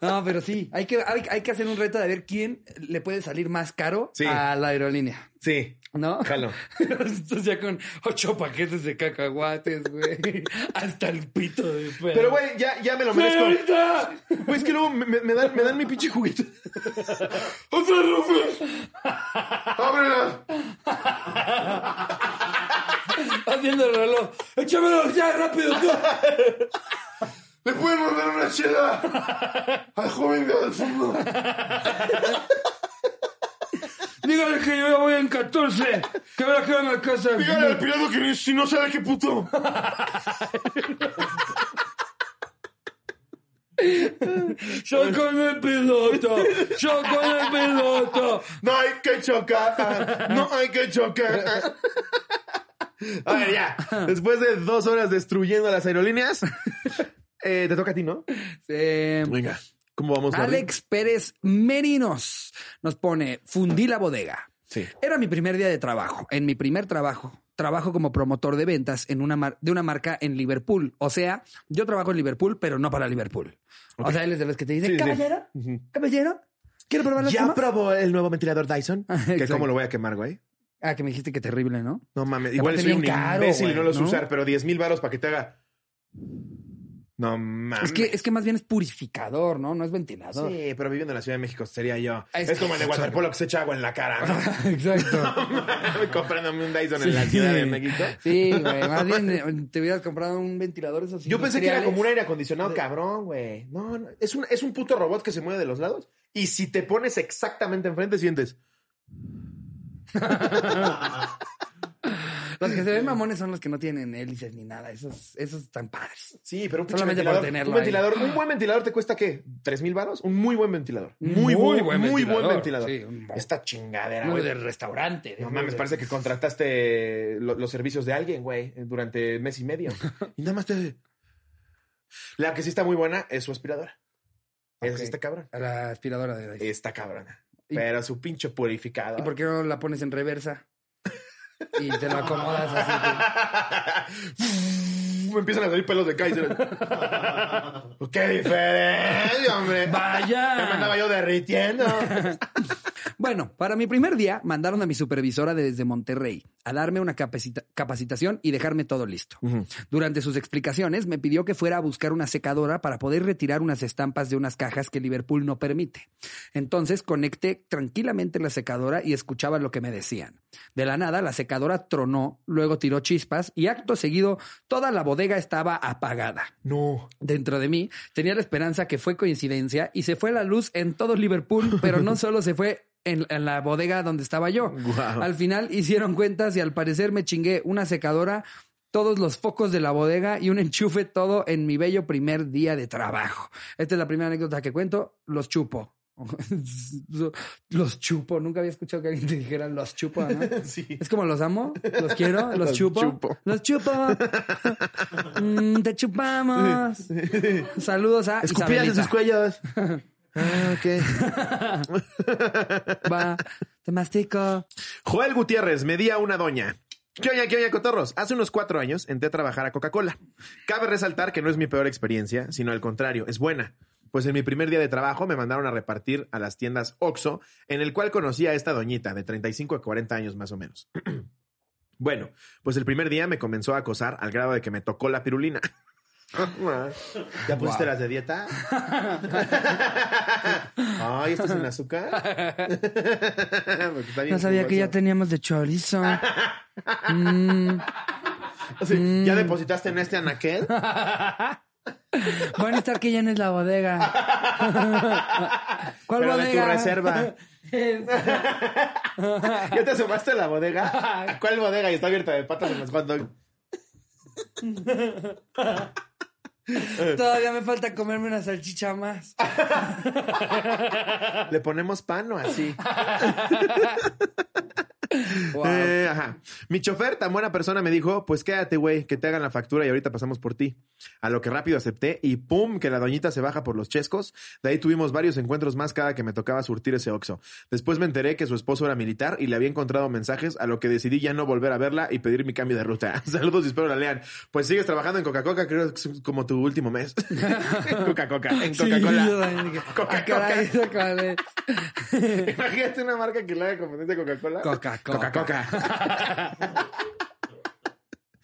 No, pero sí, hay que, hay, hay que hacer un reto de ver quién le puede salir más caro Sí. a la aerolínea. Sí, ¿No? jalo. (laughs) Estás ya con ocho paquetes de cacahuates, güey. (laughs) Hasta el pito de. Pero, güey, ya, ya me lo merezco. ¡Señorita! Güey, es que luego me, dan, me dan mi pinche juguito. (laughs) ¡Otra Rufus! ¡Ábrela! Haciendo el reloj. ¡Échamelo ya, rápido tú! ¿Me pueden mandar una chela al joven del fondo? Dígale que yo ya voy en 14. Que la quedo en la casa. Dígale al pirado que si no sabe qué puto. Yo con el piloto. Yo con el piloto. No hay que chocar. No hay que chocar. A ver, ya. Después de dos horas destruyendo las aerolíneas, eh, te toca a ti, ¿no? Eh, Venga. ¿Cómo vamos, Larry? Alex Pérez Merinos nos pone, fundí la bodega. Sí. Era mi primer día de trabajo. En mi primer trabajo, trabajo como promotor de ventas en una mar- de una marca en Liverpool. O sea, yo trabajo en Liverpool, pero no para Liverpool. O sea, él es de los que te dice, Sí, sí. caballero, Ujú. caballero, ¿quiere probar la ¿Ya espuma?" probó el nuevo ventilador Dyson? (laughs) que cómo lo voy a quemar, güey. Ah, que me dijiste que terrible, ¿no? No mames. Y Igual soy un bien caro, imbécil y güey, no lo sé ¿no? usar, pero 10 mil baros para que te haga... No mames. Es que, es que más bien es purificador, ¿no? No es ventilador. Sí, pero viviendo en la Ciudad de México sería yo. Es- Es, como el de waterpolo que se echa agua en la cara, ¿no? (laughs) Exacto. (laughs) Comprándome un Dyson en la Ciudad de México. Sí, güey. Más bien eh, te hubieras comprado un ventilador esos Yo pensé que era como un aire acondicionado cabrón, güey. No, no. Es un, es un puto robot que se mueve de los lados. Y si te pones exactamente enfrente, sientes. (laughs) Los que se ven mamones son los que no tienen hélices ni nada. Esos, esos están padres. Sí, pero un Solamente por ventilador. tenerlo un ahí. ventilador, un buen ventilador te cuesta qué? ¿Tres mil baros? Un muy buen ventilador. Muy Muy, buen muy ventilador. buen ventilador. Sí, un- Esta chingadera, Muy güey. de restaurante. de- No mames, de- parece que contrataste lo- los servicios de alguien, güey, durante mes y medio. (laughs) y nada más te. La que sí está muy buena es su aspiradora. Esa Ok. sí está cabrón. La aspiradora de Dyson. Está cabrona. ¿Y- Pero su pinche purificador. ¿Y por qué no la pones en reversa? Y te la acomodas así. (laughs) me empiezan a salir pelos de Kaiser. (laughs) ¡Qué diferencia, hombre! Vaya. Ya me andaba yo derritiendo. (laughs) Bueno, para mi primer día mandaron a mi supervisora desde Monterrey a darme una capacita- capacitación y dejarme todo listo. Durante sus explicaciones me pidió que fuera a buscar una secadora para poder retirar unas estampas de unas cajas que Liverpool no permite. Entonces conecté tranquilamente la secadora y escuchaba lo que me decían. De la nada, la secadora tronó, luego tiró chispas y acto seguido toda la bodega estaba apagada. No. Dentro de mí tenía la esperanza que fue coincidencia y se fue la luz en todo Liverpool, pero no (laughs) solo se fue en, en la bodega donde estaba yo. Al final hicieron cuentas y al parecer me chingué una secadora, todos los focos de la bodega y un enchufe todo en mi bello primer día de trabajo. Esta es la primera anécdota que cuento, los chupo. (laughs) los chupo, nunca había escuchado que alguien te dijera los chupo, ¿no? (laughs) Sí. Es como los amo, los quiero, los, Los chupo. chupo. Los chupo. (laughs) Mm, te chupamos. Saludos a Escupías en sus cuellos. Ah, ok. Va, te mastico. Joel Gutiérrez, medía una doña. ¿Qué oña, qué oña, cotorros? Hace unos cuatro años entré a trabajar a Coca-Cola. Cabe resaltar que no es mi peor experiencia, sino al contrario, es buena. Pues en mi primer día de trabajo me mandaron a repartir a las tiendas Oxxo, en el cual conocí a esta doñita de 35 a 40 años más o menos. (clears throat) bueno, pues el primer día me comenzó a acosar al grado de que me tocó la pirulina. (laughs) ¿Ya pusiste Wow. las de dieta? (laughs) Ay, ¿esto es sin azúcar? (laughs) Porque está bien No sabía que ya teníamos de chorizo. Mm, ¿Ya depositaste en este anaquel? Van a estar que llenes la bodega. (laughs) ¿Cuál Pero de bodega? tu reserva. (laughs) ¿Ya te asomaste a la bodega? (laughs) ¿Cuál bodega? Y está abierta de patas en los hot dog. Todavía me falta comerme una salchicha más. ¿Le ponemos pan o así? Wow. Eh, ajá. Mi chofer, tan buena persona, me dijo, pues quédate, güey, que te hagan la factura y ahorita pasamos por ti. A lo que rápido acepté y pum, que la doñita se baja por los chescos. De ahí tuvimos varios encuentros más cada que me tocaba surtir ese oxo. Después me enteré que su esposo era militar y le había encontrado mensajes, a lo que decidí ya no volver a verla y pedir mi cambio de ruta. (laughs) Saludos y espero la lean. Pues sigues trabajando en Coca-Cola, creo que es como tu último mes. (laughs) Coca-Cola, en yo Coca-Cola. Coca-Cola. (laughs) ah. Imagínate una marca que le haga competencia Coca-Cola. Coca-Cola. Coca-Cola.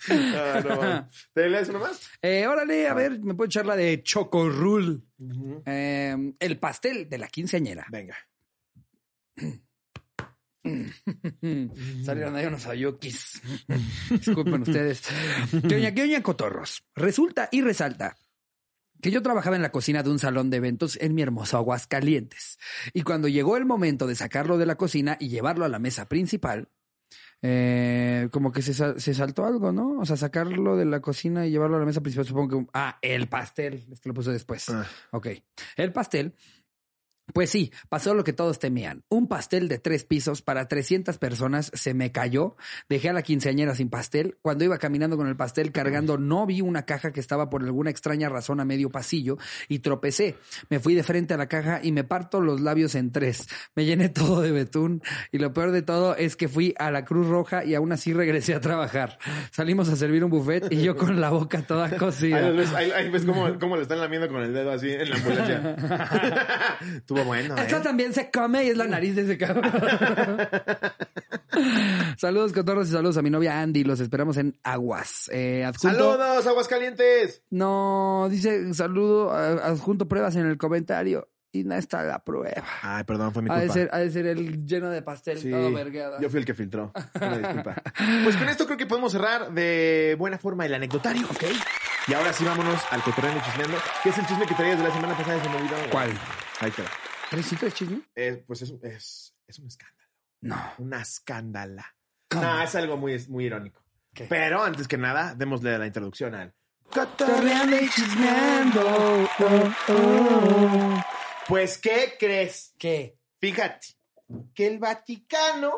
Ah, no. ¿Te lees uno más? Eh, órale, a ver, me puedo echar la de Chocorrul. Eh, el pastel de la quinceañera. Venga. (laughs) Salieron ahí unos ayukis. (laughs) Disculpen ustedes. ¿Qué oña, qué oña, cotorros? Resulta y resalta que yo trabajaba en la cocina de un salón de eventos en mi hermoso Aguascalientes. Y cuando llegó el momento de sacarlo de la cocina y llevarlo a la mesa principal, eh, como que se, se saltó algo, ¿no? O sea, sacarlo de la cocina y llevarlo a la mesa principal, supongo que... Ah, el pastel. Es que lo puse después. Ah. Ok. El pastel. Pues sí, pasó lo que todos temían. Un pastel de tres pisos para 300 personas se me cayó. Dejé a la quinceañera sin pastel. Cuando iba caminando con el pastel cargando, no vi una caja que estaba por alguna extraña razón a medio pasillo y tropecé. Me fui de frente a la caja y me parto los labios en tres. Me llené todo de betún y lo peor de todo es que fui a la Cruz Roja y aún así regresé a trabajar. Salimos a servir un buffet y yo con la boca toda cocida. Ahí, los ves, ahí- ahí ves cómo, cómo le están lamiendo con el dedo así en la ambulancia. (laughs) Estuvo bueno, Esto ¿eh? también se come y es la nariz de ese cabrón. (laughs) saludos, cotorros, y saludos a mi novia Andy. Los esperamos en Aguas. Eh, adjunto- ¡Saludos, Aguascalientes! No, dice saludo, adjunto pruebas en el comentario. Y no está la prueba. Ay, perdón, fue mi Ha de culpa. ser, ha de ser el lleno de pastel, Sí, todo vergueada. yo fui el que filtró. Una disculpa. (laughs) Pues con esto creo que podemos cerrar de buena forma el anecdotario. Ok. Y ahora sí vámonos al cotorreo chismeando. ¿Qué es el chisme que traías de la semana pasada? Se me olvidó. ¿Cuál? Ahí te va. ¿Tresito de chisme? Eh, pues es, un- es, es un escándalo. No. Una escándala. ¿Cómo? No, es algo muy, muy irónico. ¿Qué? Pero antes que nada, démosle la introducción al Cotorreando y chismeando. Oh, oh. Pues, ¿qué crees? ¿Qué? Fíjate que el Vaticano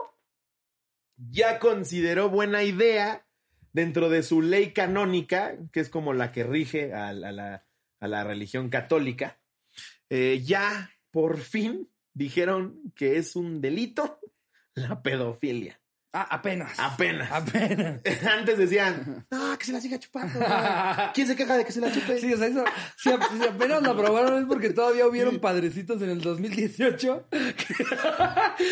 ya consideró buena idea dentro de su ley canónica, que es como la que rige a, la- a la, a la religión católica, eh, ya por fin dijeron que es un delito la pedofilia. Ah, apenas. Apenas. Apenas. (laughs) Antes decían, no, que se la siga chupando. güey. (laughs) ¿Quién se queja de que se la chupe? Sí, o sea, eso, si, ap- si apenas lo aprobaron es porque todavía hubieron padrecitos en el 2018. (laughs)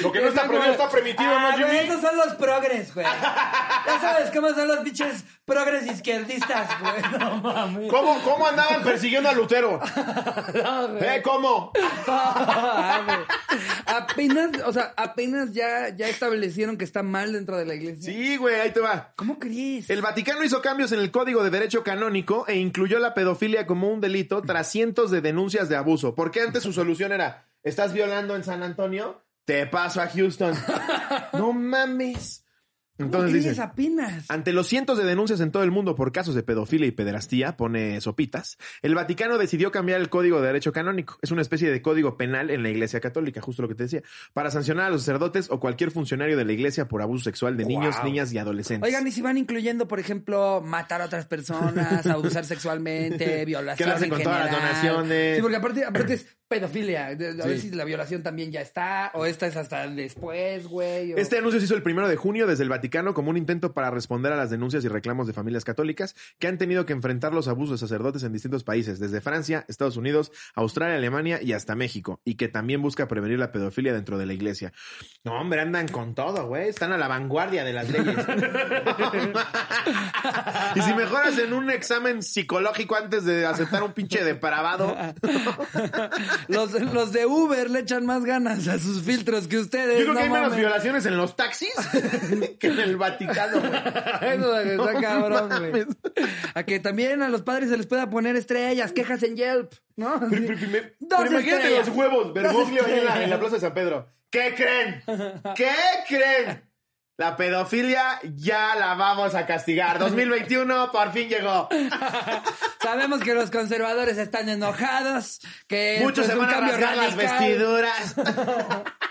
Lo que no está prohibido está permitido, ah, ¿no, güey, Jimmy? Esos son los progres, güey. Ya sabes cómo son los bichos progres izquierdistas, güey. No mames. ¿Cómo, ¿Cómo andaban persiguiendo a Lutero? (laughs) No. ¿Eh? ¿Cómo? (laughs) Apenas, o sea, apenas ya, ya establecieron que está mal dentro de la iglesia. Sí, güey, ahí te va. ¿Cómo crees? El Vaticano hizo cambios en el Código de Derecho Canónico e incluyó la pedofilia como un delito tras cientos de denuncias de abuso. Porque antes su solución era, ¿estás violando en San Antonio? Te paso a Houston. (laughs) no mames. ¿Cómo Entonces apenas. ante los cientos de denuncias en todo el mundo por casos de pedofilia y pederastía, pone sopitas, el Vaticano decidió cambiar el Código de Derecho Canónico. Es una especie de código penal en la Iglesia Católica, justo lo que te decía, para sancionar a los sacerdotes o cualquier funcionario de la Iglesia por abuso sexual de niños, niñas y adolescentes. Oigan, y si van incluyendo, por ejemplo, matar a otras personas, (laughs) abusar sexualmente, violación Quedarse en con todas las general? donaciones. Sí, porque aparte, aparte es pedofilia. A ver Sí. si la violación también ya está, o esta es hasta después, güey. o- Este anuncio se hizo el primero de junio desde el Vaticano como un intento para responder a las denuncias y reclamos de familias católicas que han tenido que enfrentar los abusos de sacerdotes en distintos países, desde Francia, Estados Unidos, Australia, Alemania y hasta México, y que también busca prevenir la pedofilia dentro de la iglesia. No, hombre, andan con todo, güey. Están a la vanguardia de las leyes. (laughs) y si mejoras en un examen psicológico antes de aceptar un pinche depravado, (laughs) los, los de Uber le echan más ganas a sus filtros que ustedes. yo creo no que hay menos mames. violaciones en los taxis (laughs) que en el Vaticano, güey. (laughs) Eso está No cabrón, güey. A que también a los padres se les pueda poner estrellas, quejas en Yelp, ¿no? Pero, Así. pero- pero- Dos pero imagínate los huevos, Bergoglio ahí en la, estrellas. en la Plaza de San Pedro. ¿Qué creen? ¿Qué creen? La pedofilia ya la vamos a castigar. 2021 por fin llegó. Sabemos que los conservadores están enojados, que Muchos se van a rasgar las vestiduras. (laughs)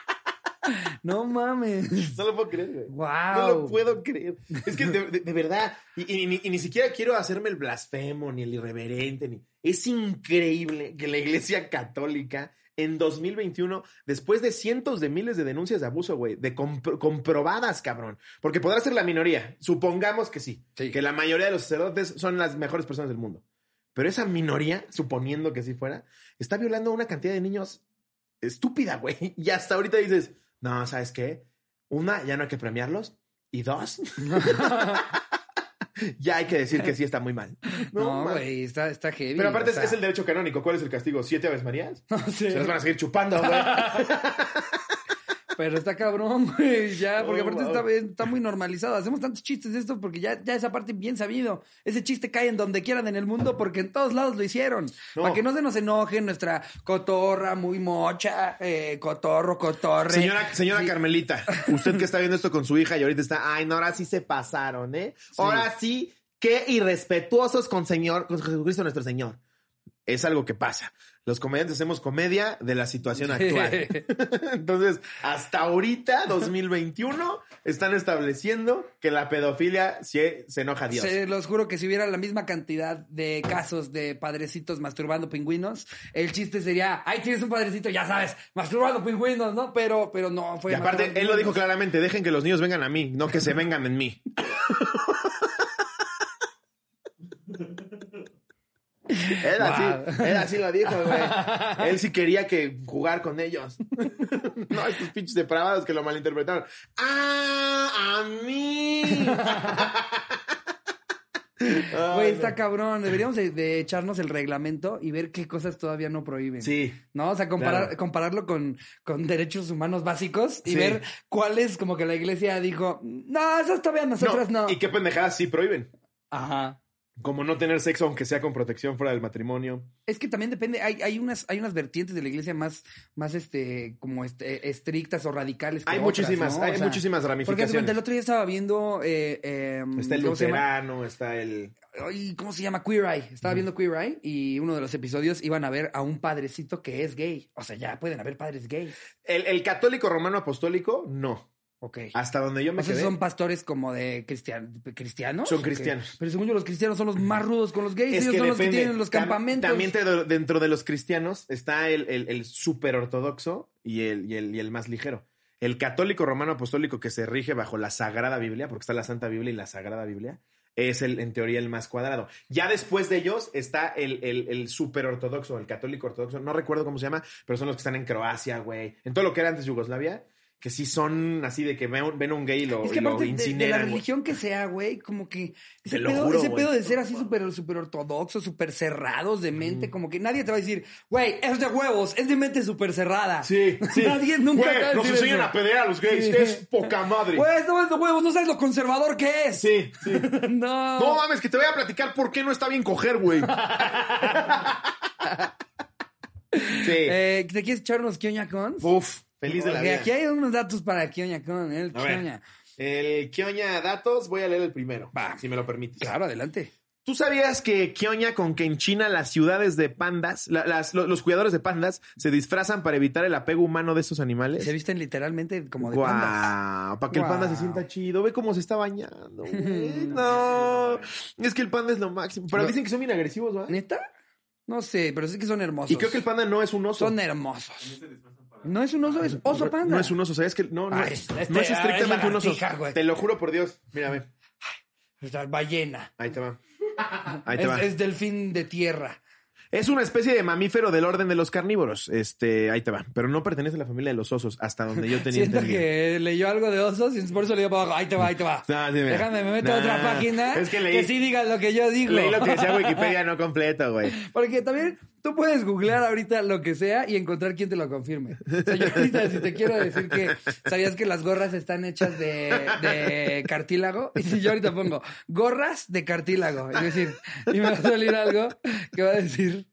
(laughs) No mames. No lo puedo creer, güey. Wow. No lo puedo creer. Es que de, de- de verdad, y, y ni- y ni siquiera quiero hacerme el blasfemo ni el irreverente. Ni... Es increíble que la Iglesia Católica en 2021, después de cientos de miles de denuncias de abuso, güey, de compro- comprobadas, cabrón, porque podrá ser la minoría, supongamos que sí, Sí. que la mayoría de los sacerdotes son las mejores personas del mundo. Pero esa minoría, suponiendo que sí fuera, está violando a una cantidad de niños estúpida, güey. Y hasta ahorita dices, no, ¿sabes qué? Una, ya no hay que premiarlos. Y dos, (laughs) ya hay que decir que sí está muy mal. No, güey, está, está heavy. Pero aparte o es- sea, es, el derecho canónico. ¿Cuál es el castigo? ¿Siete aves marías? no (laughs) sé. Se las van a seguir chupando, güey. (laughs) Pero está cabrón, (laughs) güey, ya, porque Oh, aparte wow. está, está muy normalizado. Hacemos tantos chistes de esto porque ya, ya esa parte bien sabido. Ese chiste cae en donde quieran en el mundo porque en todos lados lo hicieron. No. Para que no se nos enoje nuestra cotorra muy mocha, eh, cotorro, cotorre. Señora, señora Sí. Carmelita, (laughs) usted que está viendo esto con su hija y ahorita está, ay, no, ahora sí se pasaron, ¿eh? Ahora sí, qué irrespetuosos con Señor, con Jesucristo nuestro Señor. Es algo que pasa. Los comediantes hacemos comedia de la situación actual. (laughs) Entonces, hasta ahorita, 2021, están estableciendo que la pedofilia se, se enoja a Dios. Se los juro que si hubiera la misma cantidad de casos de padrecitos masturbando pingüinos, el chiste sería, ay, tienes un padrecito, ya sabes, masturbando pingüinos, ¿no? Pero, pero no, fue Y aparte, él lo dijo claramente, dejen que los niños vengan a mí, no que se vengan en mí. (laughs) Él así, Wow. él así lo dijo, güey. (laughs) Él sí quería que jugar con ellos. (laughs) No, estos pinches depravados que lo malinterpretaron. ¡Ah! ¡A mí! (laughs) Güey, está cabrón. Deberíamos de, de echarnos el reglamento y ver qué cosas todavía no prohíben. Sí. ¿No? O sea, comparar, Claro. compararlo con, con derechos humanos básicos y Sí. ver cuáles como que la iglesia dijo, no, esas todavía nosotras no. ¿Y qué pendejadas sí prohíben? Ajá. Como no tener sexo aunque sea con protección fuera del matrimonio. Es que también depende, hay, hay unas, hay unas vertientes de la iglesia más, más este, como este, estrictas o radicales. que Hay otras, muchísimas, ¿no? hay O sea, muchísimas Porque ramificaciones. cuenta, el otro día estaba viendo. Eh, eh, Está el luterano, está el... Ay, ¿Cómo se llama? Queer Eye. Estaba viendo Queer Eye y uno de los episodios iban a ver a un padrecito que es gay. O sea, ya pueden haber padres gays. El, el católico romano apostólico, no. Ok. Hasta donde yo me o sea, son pastores como de cristian- cristianos. Son cristianos. Pero según yo, los cristianos son los más rudos con los gays. Es Ellos que son los que depende. tienen los campamentos. También te- dentro de los cristianos está el, el, el súper ortodoxo y el, y, el, y el más ligero. el católico romano apostólico que se rige bajo la Sagrada Biblia, porque está la Santa Biblia y la Sagrada Biblia, es el, en teoría, el más cuadrado. Ya después de ellos está el, el, el super ortodoxo, el católico ortodoxo, no recuerdo cómo se llama, pero son los que están en Croacia, güey, en todo lo que era antes Yugoslavia, que sí son así de que ven, ven un gay y lo, Es que y lo aparte de, de la incineran. religión que sea, güey, como que ese, Te lo pedo, juro, ese güey. pedo de ser así súper super ortodoxos, súper cerrados de mente, como que nadie te va a decir, güey, es de huevos, es de mente súper cerrada. Sí, sí. (laughs) Nadie nunca Güey, te va a nos enseñan eso. a pedear a los gays, Sí. es poca madre. Güey, no es de huevos, no sabes lo conservador que es. Sí, sí. (laughs) no. No mames, que te voy a platicar por qué no está bien coger, güey. (laughs) sí. Eh, ¿Te quieres echar unos Kioña Cons? Uf, feliz de la Porque vida. aquí hay unos datos para Kioña Con, el A ver, Kioña. el Kioña Datos, voy a leer el primero, Va. si me lo permites. Claro, adelante. ¿Tú sabías que Kioña con que en China las ciudades de pandas, la- las- lo- los cuidadores de pandas se disfrazan para evitar el apego humano de estos animales? Se visten literalmente como de pandas. Guau, para que el panda se Guau. sienta chido. Ve cómo se está bañando, güey. (laughs) No, es que el panda es lo máximo. Pero dicen que son bien agresivos, ¿va? ¿Neta? No sé, pero sí que son hermosos. Y creo que el panda no es un oso. Son hermosos. No es un oso, es oso panda. No es un oso, ¿sabes que no, no, Ay, es- este- no es ah, estrictamente es un oso. Te lo juro por Dios. Mira, ve. Esta ballena. Ahí te va. Ahí te Es, va. es delfín de tierra. Es una especie de mamífero del orden de los carnívoros. Este, ahí te va. Pero no pertenece a la familia de los osos, hasta donde yo tenía Siento entendido. que leyó algo de osos y por eso le dio para abajo. Ahí te va, ahí te va. No, sí, mira. Déjame, me meto a otra página es que que, leí- sí diga lo que yo digo. Leí lo que decía (laughs) Wikipedia no completo, güey. Porque también tú puedes googlear ahorita lo que sea y encontrar quién te lo confirme. O sea, yo ahorita si te quiero decir que sabías que las gorras están hechas de, de cartílago y (laughs) si yo ahorita pongo gorras de cartílago, es decir, y me va a salir algo que va a decir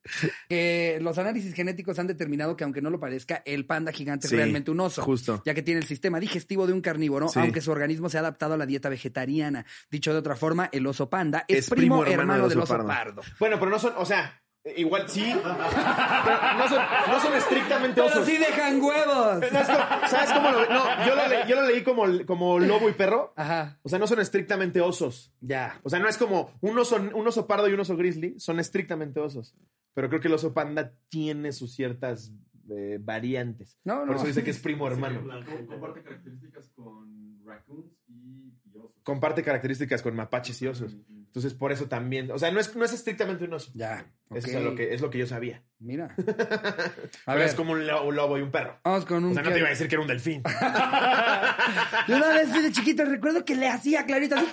que los análisis genéticos han determinado que aunque no lo parezca, el panda gigante Sí, es realmente un oso. justo. Ya que tiene el sistema digestivo de un carnívoro, Sí. aunque su organismo se ha adaptado a la dieta vegetariana. Dicho de otra forma, el oso panda es, primo, hermano, del oso pardo. Bueno, pero no son, o sea, igual sí. (laughs) pero no son, no son estrictamente Pero osos. sí dejan huevos. No, es como- ¿Sabes cómo lo No, yo lo, le- yo lo leí como, como lobo y perro. Ajá, O sea, no son estrictamente osos. ya. O sea, no es como un oso, un oso pardo y un oso grizzly, son estrictamente osos. Pero creo que el oso panda tiene sus ciertas eh, variantes. No, Por no. eso dice que es primo hermano. Comparte características con raccoons y, y osos. Comparte características con mapaches y osos. Entonces, por eso también. O sea, no es, no es estrictamente un oso. Ya. Eso ok. es lo, que, es lo que yo sabía. Mira. (laughs) A Pero ver, es como un, lo- un lobo y un perro. vamos con un. O sea, no te iba a decir que era un delfín. (laughs) Yo una vez de chiquito, recuerdo que le hacía clarito así.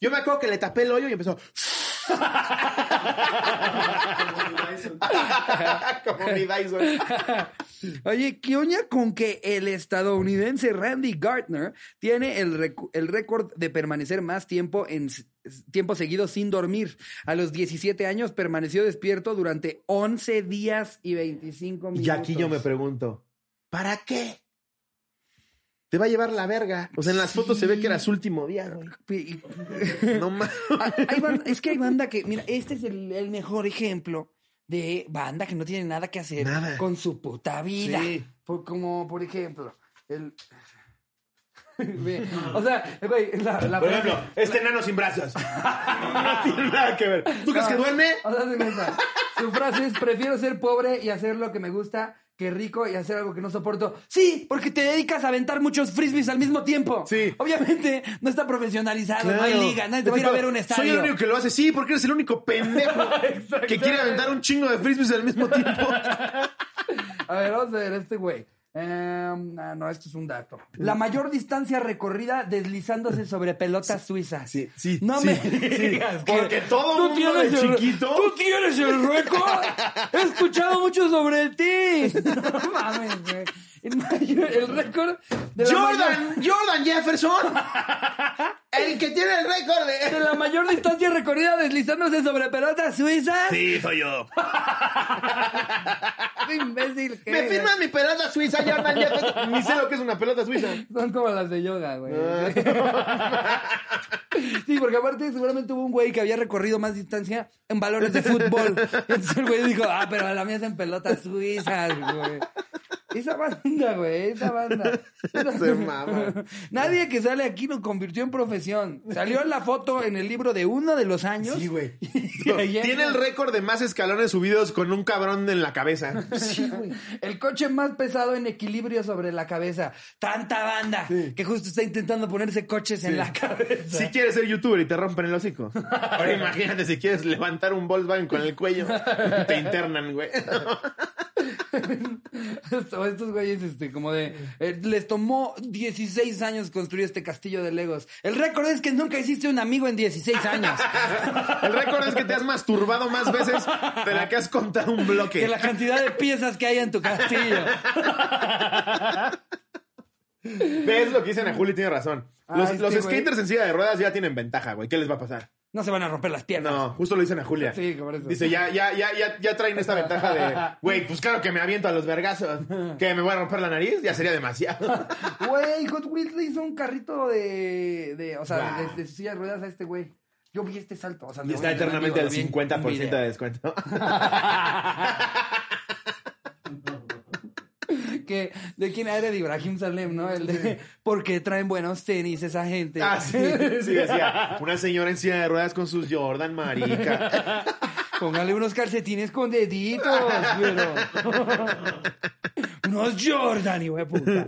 Yo me acuerdo que le tapé el hoyo y empezó. como mi Dyson. (laughs) Oye, ¿qué oña con que el estadounidense Randy Gardner tiene el, el récord de permanecer más tiempo en tiempo seguido sin dormir? A los 17 años permaneció despierto durante 11 días y 25 minutos. Y aquí yo me pregunto, ¿para qué? Te va a llevar la verga. O sea, en las fotos se ve que era su último día, güey. No (laughs) (laughs) mames. Ah, ban- es que hay banda que, mira, este es el, el mejor ejemplo de banda que no tiene nada que hacer Nada. con su puta vida. Sí. Por- como, por ejemplo, el... (laughs) O sea, güey, la, la Por ejemplo, este enano sin brazos. (laughs) No tiene nada que ver. ¿Tú crees que duerme? O sea, su frase es, prefiero ser pobre y hacer lo que me gusta que rico y hacer algo que no soporto. Sí, porque te dedicas a aventar muchos frisbees al mismo tiempo. Sí. Obviamente no está profesionalizado, no hay liga, nadie te va a ir a ver un estadio. Soy el único que lo hace. Sí, porque eres el único pendejo (laughs) que quiere aventar un chingo de frisbees al mismo tiempo. (laughs) A ver, vamos a ver, este güey. Ah, no, esto es un dato. La mayor distancia recorrida deslizándose sobre pelotas suizas. Sí, sí, No sí, me sí. digas que (laughs) Porque todo tú mundo tienes el- chiquito- Tú tienes el récord. He escuchado mucho sobre ti. (laughs) No mames, güey. El, mayor- el récord de la Jordan, mayor- Jordan Jefferson. (laughs) El que tiene el récord de de. la mayor distancia recorrida deslizándose sobre pelotas suizas. Sí, soy yo. (laughs) Qué imbécil que Me eres. firman mi pelota suiza, Jordan Jefferson. (laughs) Ni sé lo que es una pelota suiza. Son como las de yoga, güey. Ah. Sí, porque aparte seguramente hubo un güey que había recorrido más distancia en valores de fútbol. Entonces el güey dijo, ah, pero la mía es en pelotas suizas, güey. Esa banda, güey, esa banda. (laughs) Se mama. Nadie que sale aquí lo convirtió en profesión. Salió en la foto en el libro de uno de los años. Sí, güey. (laughs) Tiene el récord de más escalones subidos con un cabrón en la cabeza. (laughs) Sí, güey. El coche más pesado en equilibrio sobre la cabeza. Tanta banda que justo está intentando ponerse coches en la cabeza. Si quieres ser youtuber y te rompen el hocico. Ahora imagínate si quieres levantar un Volkswagen con el cuello. Te internan, güey. Esto- (laughs) Estos güeyes, este, como de. eh, les tomó 16 años construir este castillo de Legos. El récord es que nunca hiciste un amigo en 16 años. (laughs) El récord es que te has masturbado más veces de la que has contado un bloque. que la cantidad de piezas que hay en tu castillo. (laughs) ¿Ves lo que dicen a Juli? Tiene razón. Los, Ah, este los güey. skaters en silla de ruedas ya tienen ventaja, güey. ¿Qué les va a pasar? No se van a romper las piernas. No, justo lo dicen a Julia. Sí, por eso. Dice, ya, ya, ya, ya, ya traen esta ventaja de, (laughs) güey, pues claro que me aviento a los vergazos. Que me voy a romper la nariz, ya sería demasiado. (laughs) Güey, Hot Wheels le hizo un carrito de. de o sea, Wow. de, de silla de ruedas a este güey. Yo vi este salto. O sea, Y está eternamente al lo vi en 50% video. de descuento. (laughs) que de quién era de Ibrahim Salem, ¿no? El de porque traen buenos tenis esa gente. Ah, sí, (laughs) sí, decía. Una señora en silla de ruedas con sus Jordan, marica. (laughs) Póngale unos calcetines con deditos, pero. (laughs) unos Jordan, hijo de puta.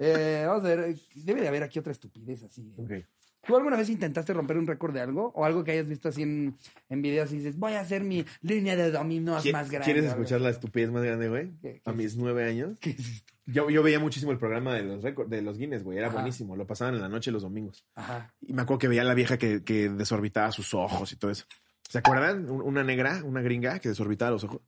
Eh, vamos a ver, debe de haber aquí otra estupidez así. ¿eh? Ok. ¿Tú alguna vez intentaste romper un récord de algo? ¿O algo que hayas visto así en, en videos y dices, voy a hacer mi línea de dominos ¿Qui- más grande? ¿Quieres escuchar la estupidez más grande, güey? ¿Qué- qué A mis nueve años. así? ¿Qué es? Yo, yo veía muchísimo el programa de los récord, de los Guinness, güey. Era Ajá. buenísimo. Lo pasaban en la noche los domingos. Ajá. Y me acuerdo que veía a la vieja que, que desorbitaba sus ojos y todo eso. ¿Se acuerdan? Un- Una negra, una gringa que desorbitaba los ojos.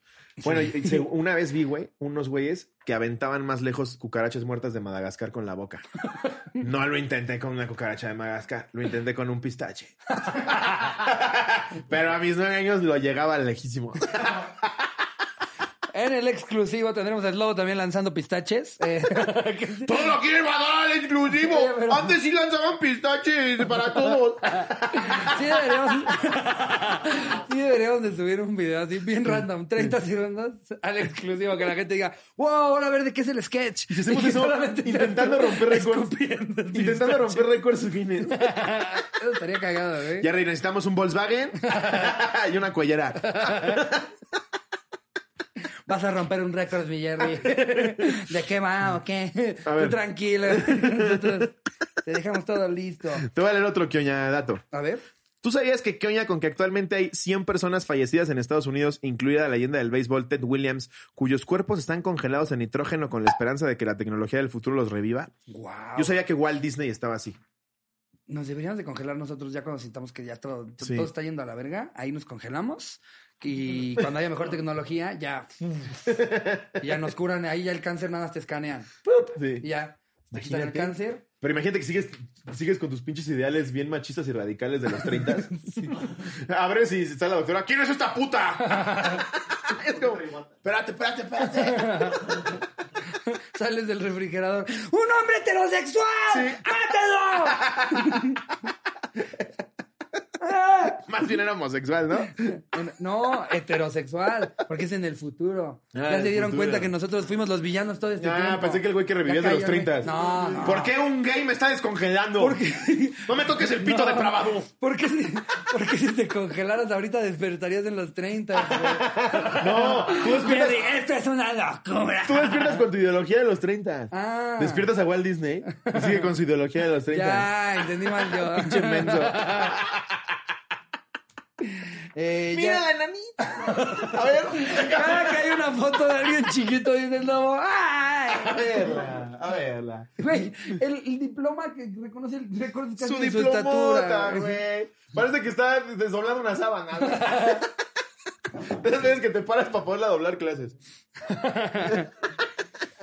Bueno, (laughs) una vez vi, güey, unos güeyes que aventaban más lejos cucarachas muertas de Madagascar con la boca. (laughs) No lo intenté con una cucaracha de Madagascar, lo intenté con un pistache. (laughs) Pero a mis nueve años lo llegaba lejísimo. En el exclusivo tendremos a Slobo también lanzando pistaches. Eh, (laughs) ¡Todo lo quiere mandar al exclusivo! Oye, pero- Antes sí lanzaban pistaches para todos. (laughs) sí, deberíamos, sí deberíamos de subir un video así bien random, 30 segundos al exclusivo, que la gente diga, wow, ahora a ver de qué es el sketch. Y hacemos eso solamente intentando romper récords. escupiendo Intentando romper récords Guinness. (laughs) Eso estaría cagado, ¿eh? Ya necesitamos un Volkswagen y una cuellera. Vas a romper un récord, mi Jerry. (laughs) ¿De qué va o qué? Tú tranquilo. Nosotros te dejamos todo listo. Te voy a leer otro Kioña dato. A ver. ¿Tú sabías que Kioña, con que actualmente hay 100 personas fallecidas en Estados Unidos, incluida la leyenda del béisbol Ted Williams, cuyos cuerpos están congelados en nitrógeno con la esperanza de que la tecnología del futuro los reviva? Wow. Yo sabía que Walt Disney estaba así. Nos deberíamos de congelar nosotros ya cuando sintamos que ya todo, Sí. todo está yendo a la verga. Ahí nos congelamos. Y cuando haya mejor tecnología, ya. ya nos curan. Ahí ya el cáncer nada más te escanean. Ya. Te quitan el cáncer. Pero imagínate que sigues, sigues con tus pinches ideales bien machistas y radicales de los 30. Abres y está la doctora. ¿Quién es esta puta? (laughs) es como, espérate, espérate, espérate. (laughs) Sales del refrigerador. ¡Un hombre heterosexual! ¡Mátelo! (laughs) (laughs) Más bien era homosexual, ¿no? No, heterosexual, porque es en el futuro. Ah, ya el se dieron futuro. cuenta que nosotros fuimos los villanos todo este Ah, tiempo. pensé que el güey que revivía de los cállame. 30. No, no. ¿Por qué un gay me está descongelando? No me toques el pito depravado. ¿Por qué, si, por qué si te congelaras ahorita despertarías en los 30? güey? (laughs) No, tú despiertas, esto es una locura. tú despiertas con tu ideología de los 30. Ah. Despiertas a Walt Disney y sigue con su ideología de los 30. Ya, entendí mal yo. Pinche menso. (laughs) Eh, Mira ya- la enanita. (laughs) A ver. Cada que hay una foto de alguien chiquito dice el lobo, A verla, a verla. Güey, el, el diploma que reconoce el récord casi Su de su estatura. güey. Parece que está desdoblando una sábana. De (laughs) esas veces que te paras para poderla doblar clases. (laughs)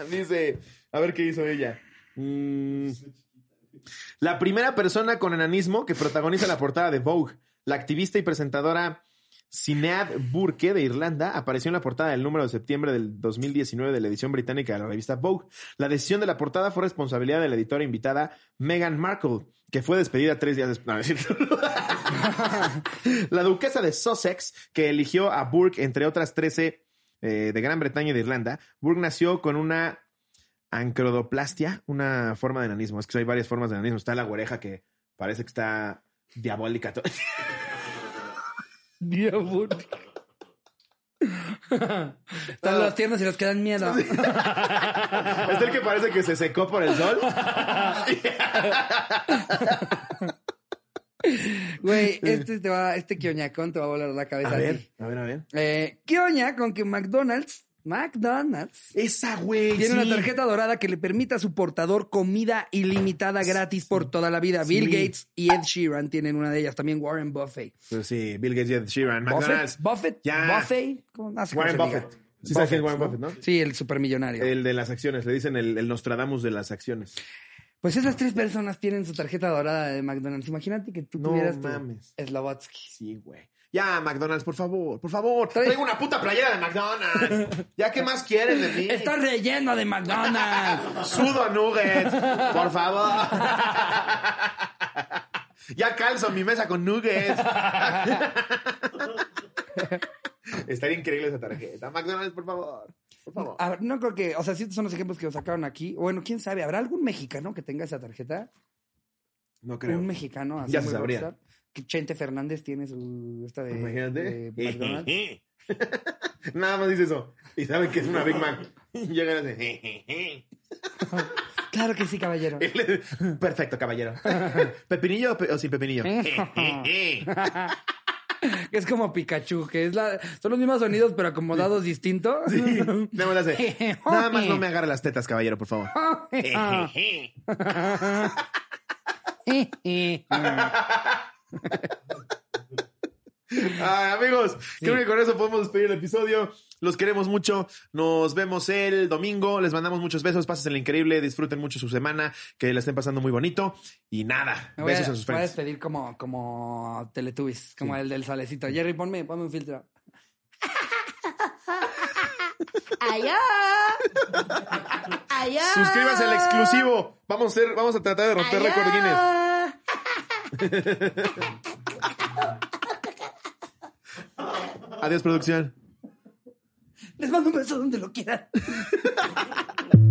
Dice, a ver qué hizo ella. Mm, la primera persona con enanismo que protagoniza la portada de Vogue, la activista y presentadora Sinead Burke de Irlanda, apareció en la portada del número de septiembre del 2019 de la edición británica de la revista Vogue. La decisión de la portada fue responsabilidad de la editora invitada Meghan Markle, que fue despedida tres días después. (laughs) La duquesa de Sussex, que eligió a Burke entre otras 13 eh, de Gran Bretaña y de Irlanda, Burke nació con una ancrodoplastia, una forma de enanismo. Es que hay varias formas de enanismo. Está la oreja que parece que está diabólica. Diabólico. Están los tiernos y los que dan miedo. (laughs) Está el que parece que se secó por el sol. (laughs) Güey, este te va, este quioñacón te va a volar la cabeza. A a ver, ti. a ver, a ver. Eh, quioña con que McDonald's, McDonald's, Esa, güey. tiene sí. una tarjeta dorada que le permite a su portador comida ilimitada gratis por toda la vida. Bill. Gates y Ed Sheeran tienen una de ellas, también Warren Buffett. Pues sí, Bill Gates y Ed Sheeran. McDonald's. Buffett, Buffett, Ya. Buffett, ¿cómo? No sé cómo Warren diga. Buffett. Sí, sabes quién es Warren ¿no? Buffett, ¿no? Sí, el supermillonario. El de las acciones. Le dicen el, el Nostradamus de las acciones. Pues esas tres personas tienen su tarjeta dorada de McDonald's. Imagínate que tú No tuvieras tu mames. Slovatsky. Sí, güey. Ya, McDonald's, por favor, por favor. Traigo una puta playera de McDonald's. (laughs) Ya, ¿qué más quieren de mí? Está relleno de McDonald's. Sudo a nuggets, por favor. Ya calzo mi mesa con nuggets. Estaría increíble esa tarjeta. McDonald's, por favor. Por favor. A ver, no creo que, o sea, sí estos son los ejemplos que sacaron aquí. Bueno, quién sabe, ¿habrá algún mexicano que tenga esa tarjeta? No creo. Un mexicano así Ya se sabría. Chente Fernández tiene su esta de, Imagínate. de McDonald's. (laughs) Nada más dice eso. Y saben que es una Big Mac. (laughs) Y llegan así. (laughs) Claro que sí, caballero. Perfecto, caballero. ¿Pepinillo o, pe- o sin pepinillo? Es como Pikachu, que es la, son los mismos sonidos pero acomodados distintos. Nada más hace. Nada más no me agarre las tetas, caballero, por favor. Ay, amigos, creo que con eso podemos despedir el episodio. Los queremos mucho. Nos vemos el domingo. Les mandamos muchos besos. Pásenla increíble. Disfruten mucho su semana. Que la estén pasando muy bonito. Y nada, Me voy, a, besos a sus voy a despedir como, como Teletubbies, como el del salecito. Jerry, ponme, ponme un filtro. (laughs) Allá. Allá. Suscríbanse al exclusivo. Vamos a, hacer, vamos a tratar de romper récord Guinness. Adiós, producción. Les mando un beso donde lo quieran. (laughs)